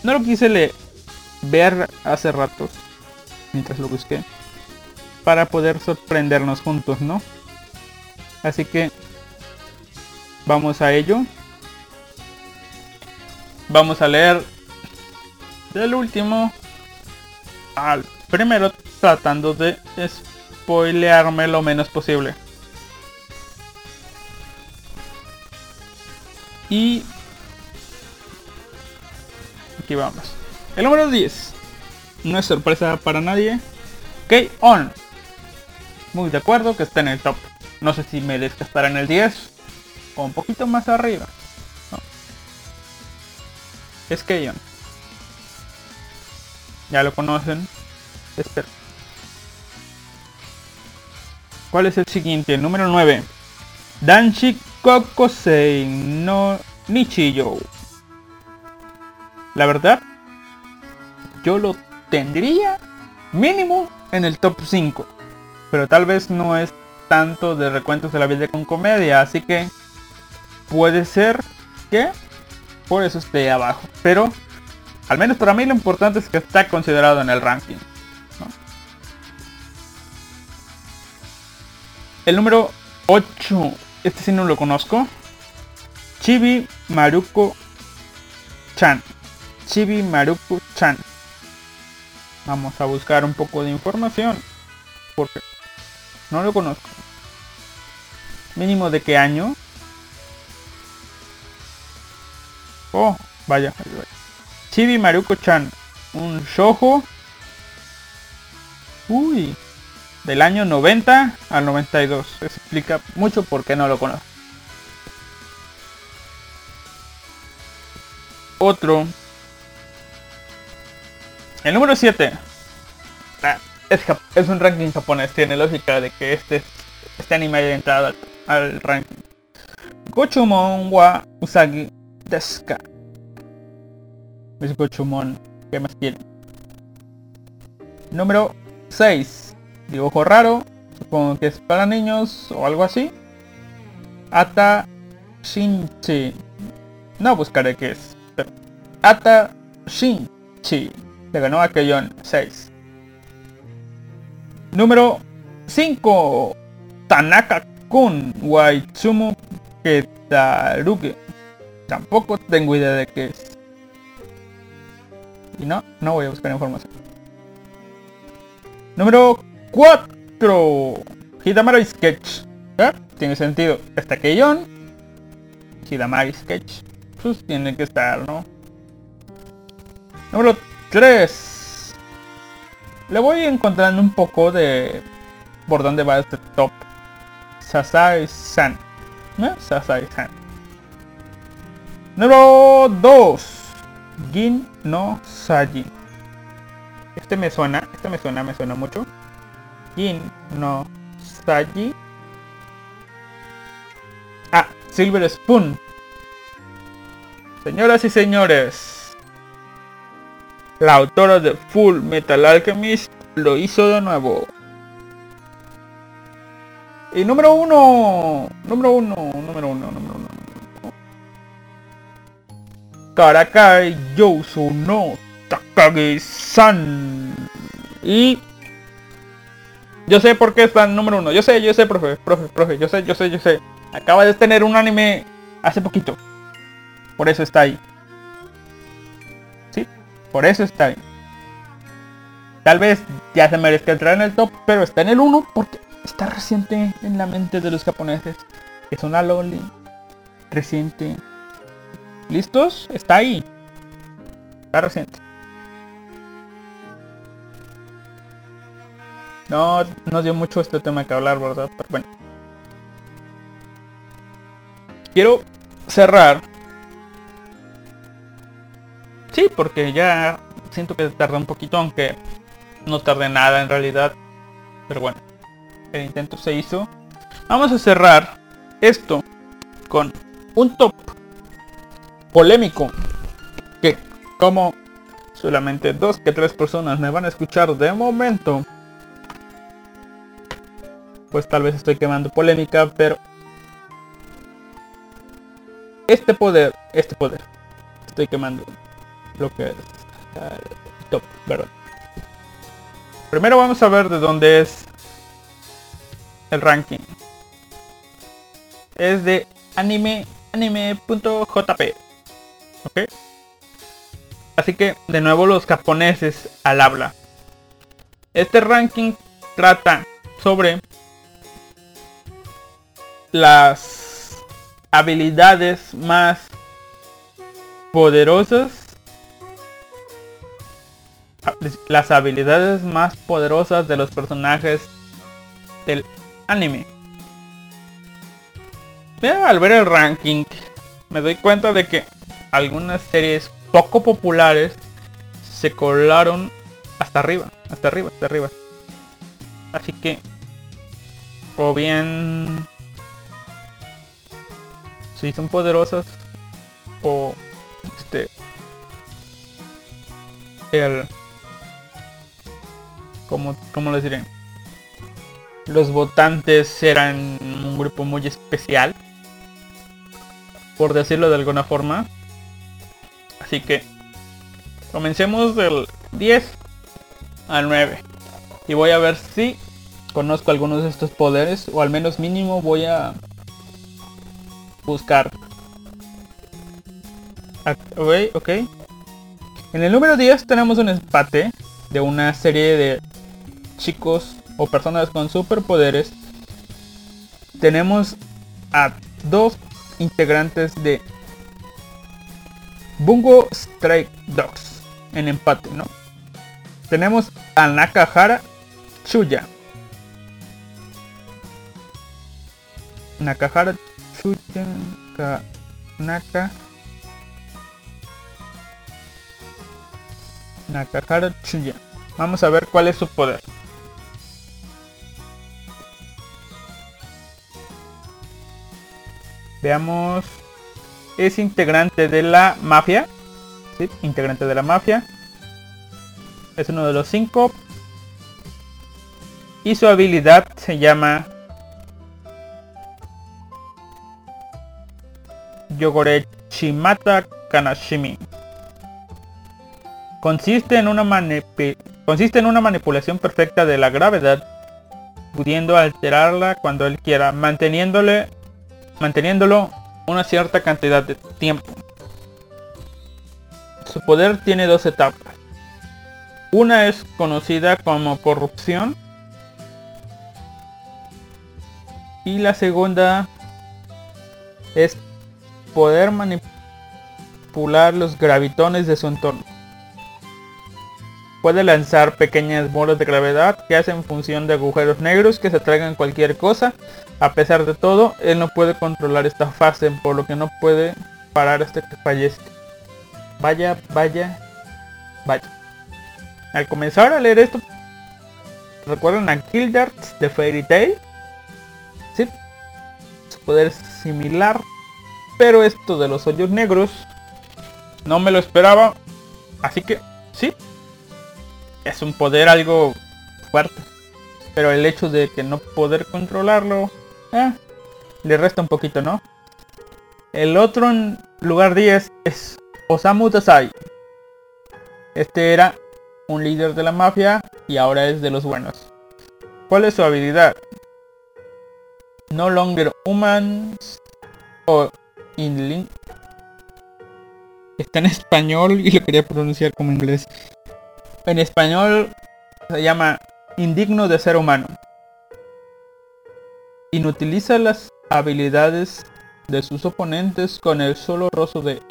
A: No lo quise leer, ver hace ratos, mientras lo busqué, para poder sorprendernos juntos, ¿no? Así que vamos a ello. Vamos a leer del último al primero tratando de spoilearme lo menos posible. Y aquí vamos. El número 10. No es sorpresa para nadie. K-On. Muy de acuerdo que está en el top. No sé si merezca estar en el 10 o un poquito más arriba. Es K-On. Ya lo conocen. Espero. ¿Cuál es el siguiente? Número 9. Danshi Kokosei no Nichiyo. La verdad, yo lo tendría mínimo en el top 5. Pero tal vez no es tanto de recuentos de la vida con comedia. Así que puede ser que por eso esté abajo. Pero al menos para mí lo importante es que está considerado en el ranking. El número 8. Este sí no lo conozco. Chibi Maruko Chan. Chibi Maruko Chan. Vamos a buscar un poco de información. Porque no lo conozco. Mínimo de qué año. Oh, vaya, vaya. Chibi Maruko Chan. Un shojo. Uy, del año 90 al 92. Eso explica mucho por qué no lo conozco. Otro. El número 7. Ah, es, un ranking japonés. Tiene lógica de que este, este anime haya entrado al, ranking. Gochumon wa Usagi Deska. Es Gochumon. ¿Qué más quiere? Número 6 dibujo raro, supongo que es para niños o algo así. Ata Shinchi. No buscaré qué es. Ata Shinchi. Le ganó a Keyon 6. Número 5. Tanaka Kun Waitsumu Ketaruge. Tampoco tengo idea de qué es. Y no, no voy a buscar información. Número 4. Hidamari Sketch. ¿Eh? Tiene sentido. Está Keion. Hidamari Sketch. Pues tiene que estar, ¿no? Número 3. Le voy encontrando un poco de por dónde va este top. Sasai-san. ¿Eh? Sasai-san. Número 2. Gin no Sajin. Este me suena, este me suena, me suena mucho. Jin no Saji. Ah, Silver Spoon. Señoras y señores, la autora de Full Metal Alchemist lo hizo de nuevo. Y número uno, número uno, número uno, número uno. Karakai Yousu no Takagi-san. Y Yo sé por qué está en número uno. Yo sé, yo sé, profe, profe, profe. Yo sé, yo sé, yo sé. Acaba de tener un anime hace poquito. Por eso está ahí. Sí, por eso está ahí. Tal vez ya se merezca entrar en el top, pero está en el 1 porque está reciente en la mente de los japoneses. Es una loli reciente. ¿Listos? Está ahí. Está reciente. No, no dio mucho este tema que hablar, ¿verdad? Pero bueno. Quiero cerrar. Sí, porque ya siento que tarda un poquito, aunque no tardé nada en realidad. Pero bueno, el intento se hizo. Vamos a cerrar esto con un top polémico. Que como solamente dos que tres personas me van a escuchar de momento. Pues tal vez estoy quemando polémica, pero este poder, este poder, estoy quemando lo que es uh, top, ¿verdad? Primero vamos a ver de dónde es el ranking. Es de anime anime.jp. ¿Ok? Así que de nuevo los japoneses al habla. Este ranking trata sobre las habilidades más poderosas las habilidades más poderosas de los personajes del anime. al ver el ranking, me doy cuenta de que algunas series poco populares se colaron hasta arriba, hasta arriba, hasta arriba. Así que, o bien, si son poderosas, o este, el como, les diré? Los votantes eran un grupo muy especial. Por decirlo de alguna forma. Así que comencemos del 10 al 9. Y voy a ver si conozco algunos de estos poderes. O al menos mínimo voy a buscar. Ok, ok. En el número 10 tenemos un empate de una serie de chicos o personas con superpoderes, tenemos a dos integrantes de Bungo Strike Dogs en empate, ¿no? Tenemos a Nakahara Chuya. Nakahara Chuya Naka Nakahara Chuya. Vamos a ver cuál es su poder. Veamos. Es integrante de la mafia. ¿sí? Integrante de la mafia. Es uno de los cinco. Y su habilidad se llama Yogore Chimata Kanashimi. Consiste en, una consiste en una manipulación perfecta de la gravedad, pudiendo alterarla cuando él quiera, manteniéndole manteniéndolo una cierta cantidad de tiempo. Su poder tiene dos etapas. Una es conocida como corrupción y la segunda es poder manipular los gravitones de su entorno. Puede lanzar pequeñas bolas de gravedad que hacen función de agujeros negros que se traigan cualquier cosa. A pesar de todo, él no puede controlar esta fase, por lo que no puede parar hasta que fallezca. Vaya, vaya, vaya. Al comenzar a leer esto, ¿recuerdan a Kildarts de Fairy Tail? Sí, su poder similar, pero esto de los hoyos negros no me lo esperaba, así que sí, es un poder algo fuerte. Pero el hecho de que no poder controlarlo, eh, le resta un poquito, ¿no? El otro en lugar 10 es Osamu Dazai. Este era un líder de la mafia y ahora es de los buenos. ¿Cuál es su habilidad? No longer humans o Está en español y lo quería pronunciar como inglés. En español se llama indigno de ser humano. Inutiliza las habilidades de sus oponentes con el solo rostro de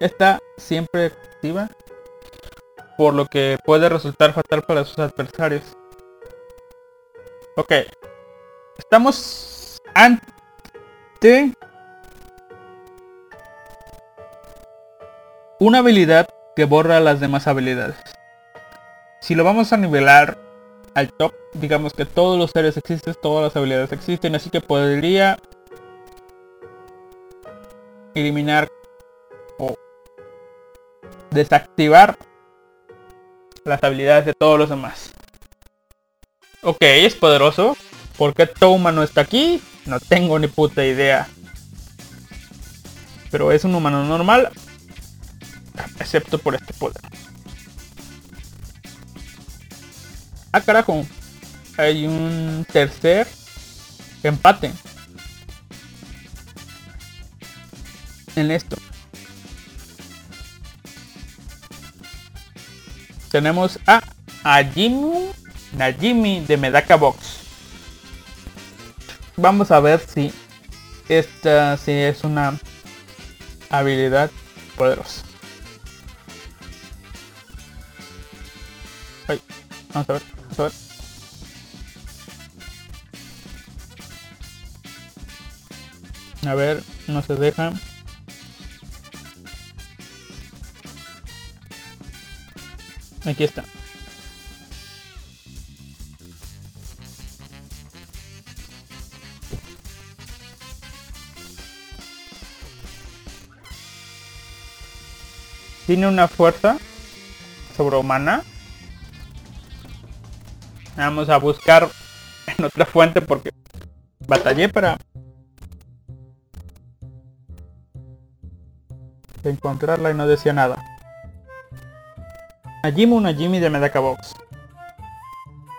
A: esta siempre activa por lo que puede resultar fatal para sus adversarios. Ok. Estamos ante una habilidad que borra las demás habilidades. Si lo vamos a nivelar al top, digamos que todos los seres existen, todas las habilidades existen, así que podría eliminar o desactivar las habilidades de todos los demás. Ok, es poderoso. ¿Por qué Touma no está aquí? No tengo ni puta idea. Pero es un humano normal. Excepto por este poder. Ah, carajo. Hay un tercer empate. En esto. tenemos a Ajimu Najimi de Medaka Box. Vamos a ver si esta si es una habilidad poderosa. Vamos a ver, vamos a ver. A ver, no se deja. Aquí está. Tiene una fuerza sobrehumana. Vamos a buscar en otra fuente porque batallé para encontrarla y no decía nada. Najimi Najimi de Medaka Box.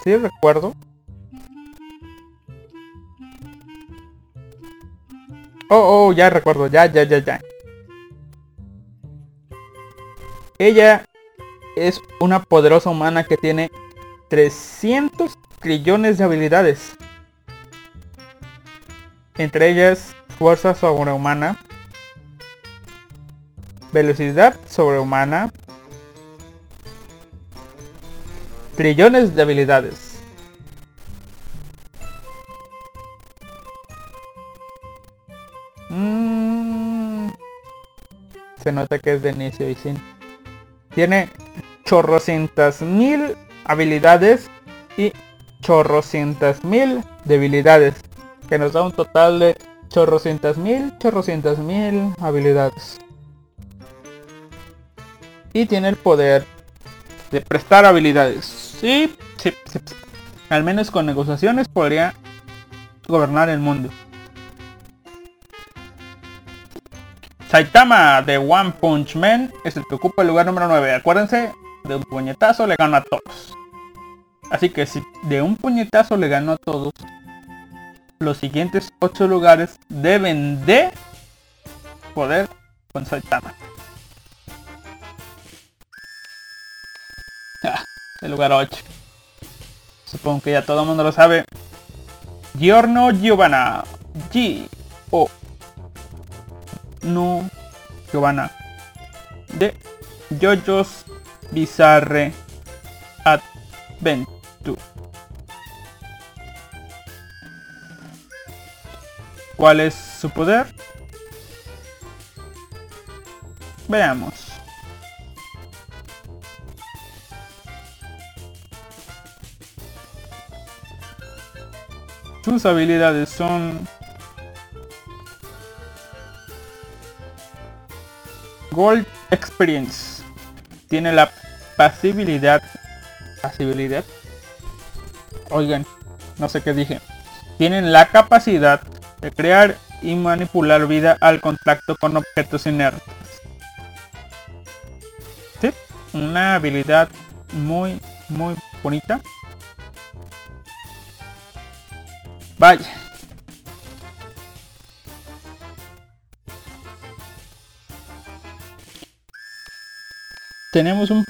A: Sí recuerdo. Oh, oh, ya recuerdo, ya, ya, ya, ya. Ella es una poderosa humana que tiene 300 trillones de habilidades. Entre ellas, fuerza sobrehumana, velocidad sobrehumana, trillones de habilidades. Mm. Se nota que es de inicio y sin. Tiene chorrocientas mil habilidades y chorrocientas mil debilidades. Que nos da un total de chorrocientas mil, chorrocientas mil habilidades. Y tiene el poder de prestar habilidades. Sí, sí, sí, Al menos con negociaciones podría gobernar el mundo. Saitama de One Punch Man es el que ocupa el lugar número 9. Acuérdense, de un puñetazo le gano a todos. Así que si de un puñetazo le gano a todos, los siguientes 8 lugares deben de poder con Saitama. el lugar 8. Supongo que ya todo el mundo lo sabe. Giorno Giovanna. G. O. No. Giovanna. De JoJo's Bizarre Adventure. ¿Cuál es su poder? Veamos. Sus habilidades son... Gold Experience. Tiene la pasibilidad... Pasibilidad. Oigan, no sé qué dije. Tienen la capacidad de crear y manipular vida al contacto con objetos inertes. Sí, una habilidad muy, muy bonita. Vaya. Tenemos un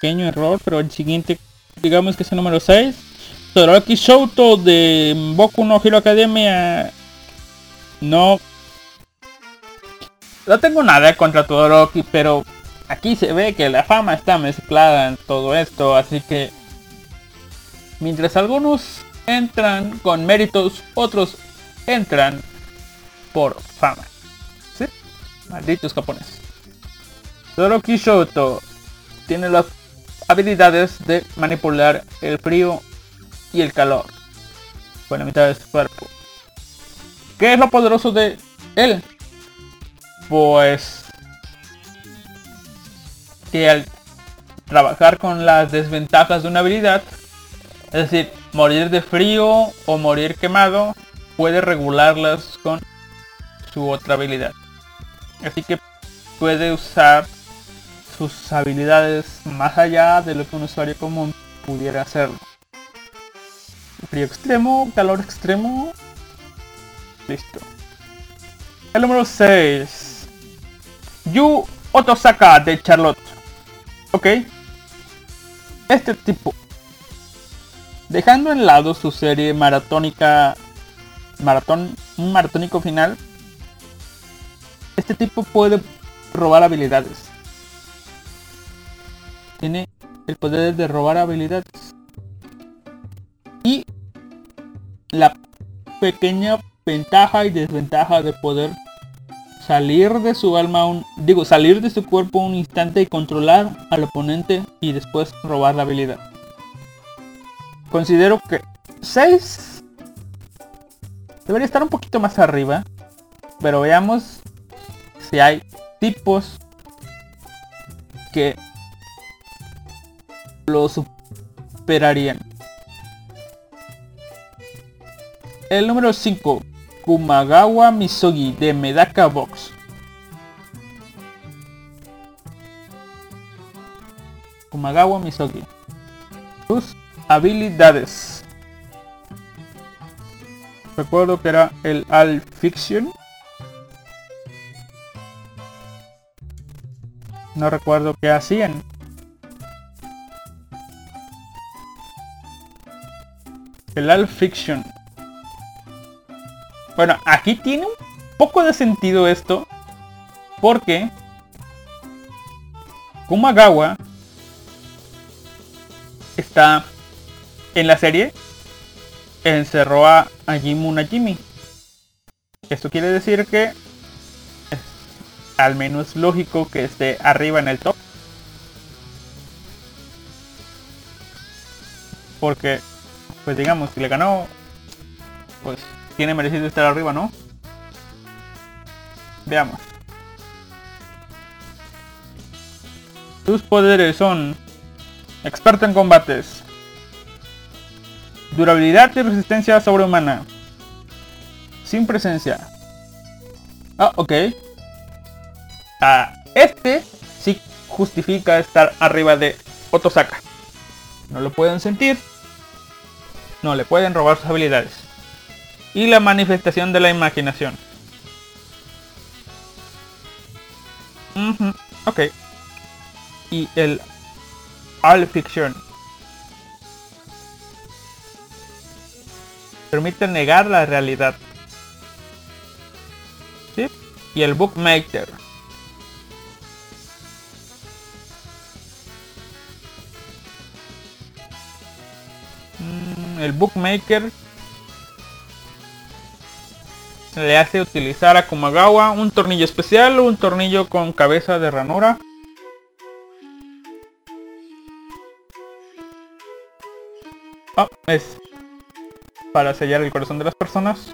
A: pequeño error, pero el siguiente, digamos que es el número 6. Todoroki Shouto de Boku no Hero Academia. No. No tengo nada contra Todoroki, pero aquí se ve que la fama está mezclada en todo esto, así que mientras algunos entran con méritos, otros entran por fama. ¿Sí? Malditos japoneses. Todoroki Shoto tiene las habilidades de manipular el frío y el calor con la mitad de su cuerpo. ¿Qué es lo poderoso de él? Pues que al trabajar con las desventajas de una habilidad, es decir, morir de frío o morir quemado, puede regularlas con su otra habilidad. Así que puede usar sus habilidades más allá de lo que un usuario común pudiera hacerlo. Frío extremo, calor extremo. Listo. El número 6. Yu Otosaka de Charlotte. Ok. Este tipo Dejando en lado su serie maratónica, maratón, maratónico final, este tipo puede robar habilidades. Tiene el poder de robar habilidades. Y la pequeña ventaja y desventaja de poder salir de su alma un digo salir de su cuerpo un instante y controlar al oponente y después robar la habilidad considero que 6 debería estar un poquito más arriba. Pero veamos si hay tipos que lo superarían. El número 5, Kumagawa Misogi de Medaka Box. Kumagawa Misogi. Sus habilidades. Recuerdo que era el Al Fiction. No recuerdo qué hacían. El Al Fiction. Bueno, aquí tiene un poco de sentido esto. Porque Kumagawa está en la serie encerró a, a Najimi. Esto quiere decir que al menos lógico que esté arriba en el top. Porque, pues digamos, si le ganó, pues tiene merecido estar arriba, ¿no? Veamos. Sus poderes son experto en combates, Durabilidad y resistencia sobrehumana. Sin presencia. Ah, ok. Ah, este sí justifica estar arriba de Otosaka. No lo pueden sentir. No le pueden robar sus habilidades. Y la manifestación de la imaginación. ok. Y el All Fiction. permite negar la realidad. ¿Sí? Y el bookmaker. Mm, el bookmaker le hace utilizar a Kumagawa un tornillo especial, un tornillo con cabeza de ranura. Oh, es para sellar el corazón de las personas.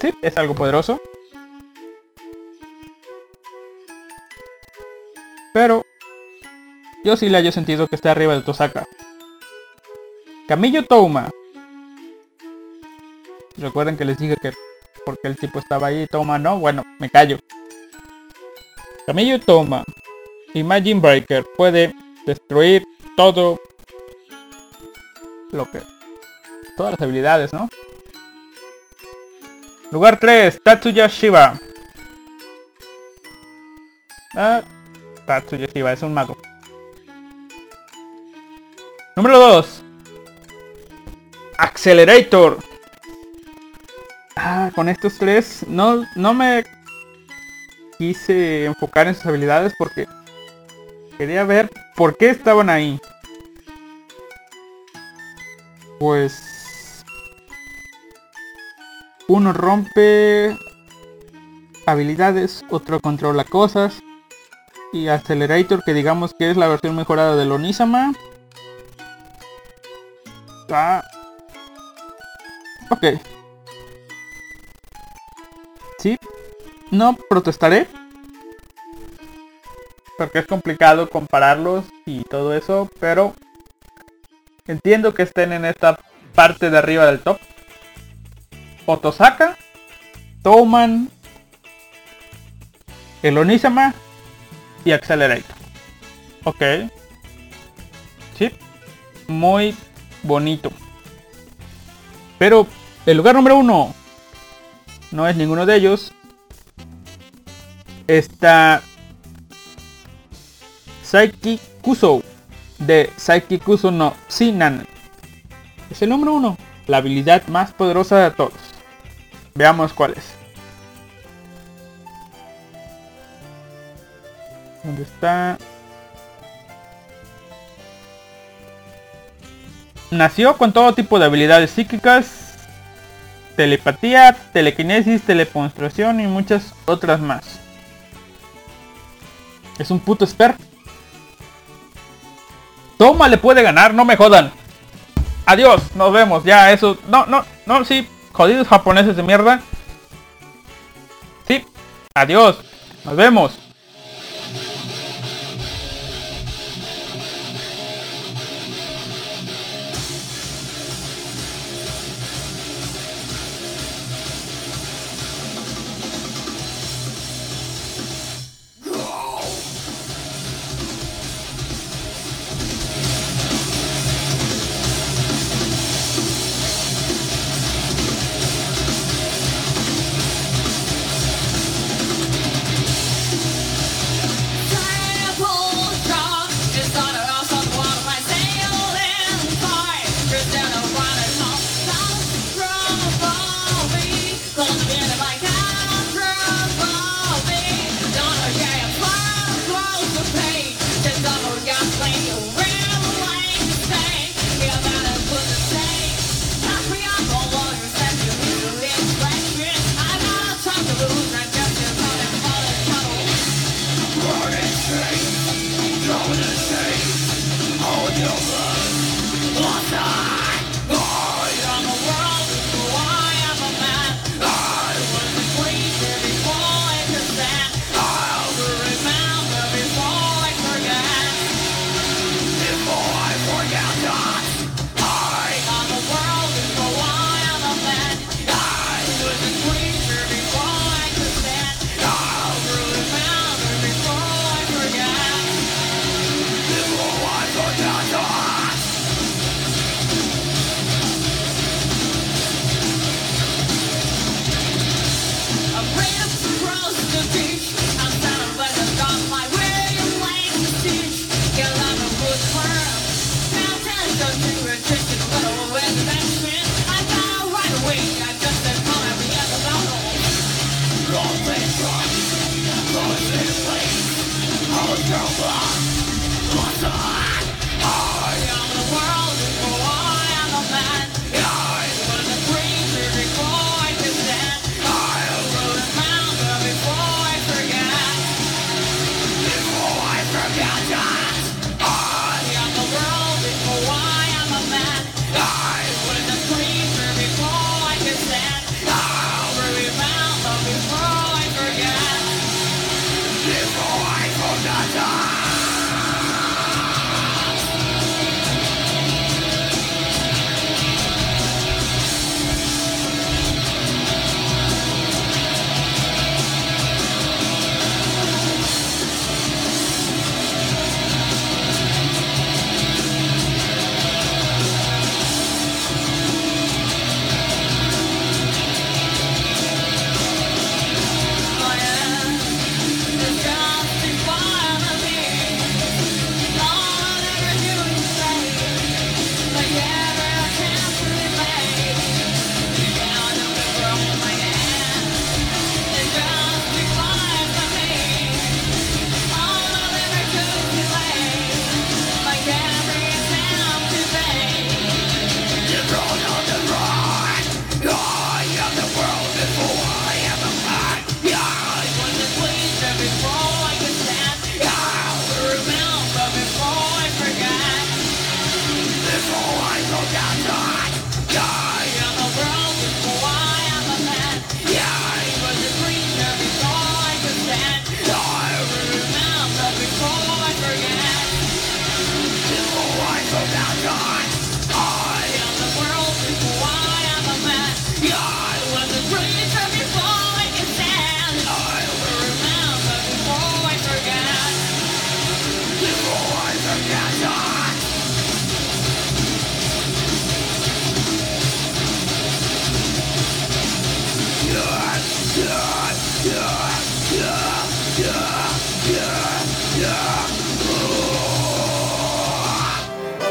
A: Sí, es algo poderoso. Pero yo sí le haya sentido que está arriba de Tosaka. Camillo Touma. Recuerden que les dije que porque el tipo estaba ahí, Toma no, bueno, me callo. Camillo Toma. Imagine Breaker puede destruir todo lo que todas las habilidades, ¿no? Lugar 3, Tatsuya Shiba. Ah, Tatsuya Shiba es un mago. Número 2. Accelerator. Ah, con estos tres no, no me quise enfocar en sus habilidades porque quería ver por qué estaban ahí. Pues uno rompe habilidades, otro controla cosas y Accelerator que digamos que es la versión mejorada de Onisama. Ah. Ok. Sí, no protestaré. Porque es complicado compararlos y todo eso, pero entiendo que estén en esta parte de arriba del top. Otosaka, Touman, el y Accelerator. Ok. Sí. Muy bonito. Pero el lugar número uno no es ninguno de ellos está Saiki Kuso de Saiki Kuso no Sinan. Es el número uno, la habilidad más poderosa de todos. Veamos cuál es. ¿Dónde está? Nació con todo tipo de habilidades psíquicas, telepatía, telequinesis, teleponstración y muchas otras más. Es un puto esper. Toma le puede ganar, no me jodan. Adiós, nos vemos. Ya, eso. No, no, no, sí. Jodidos japoneses de mierda. Sí. Adiós. Nos vemos.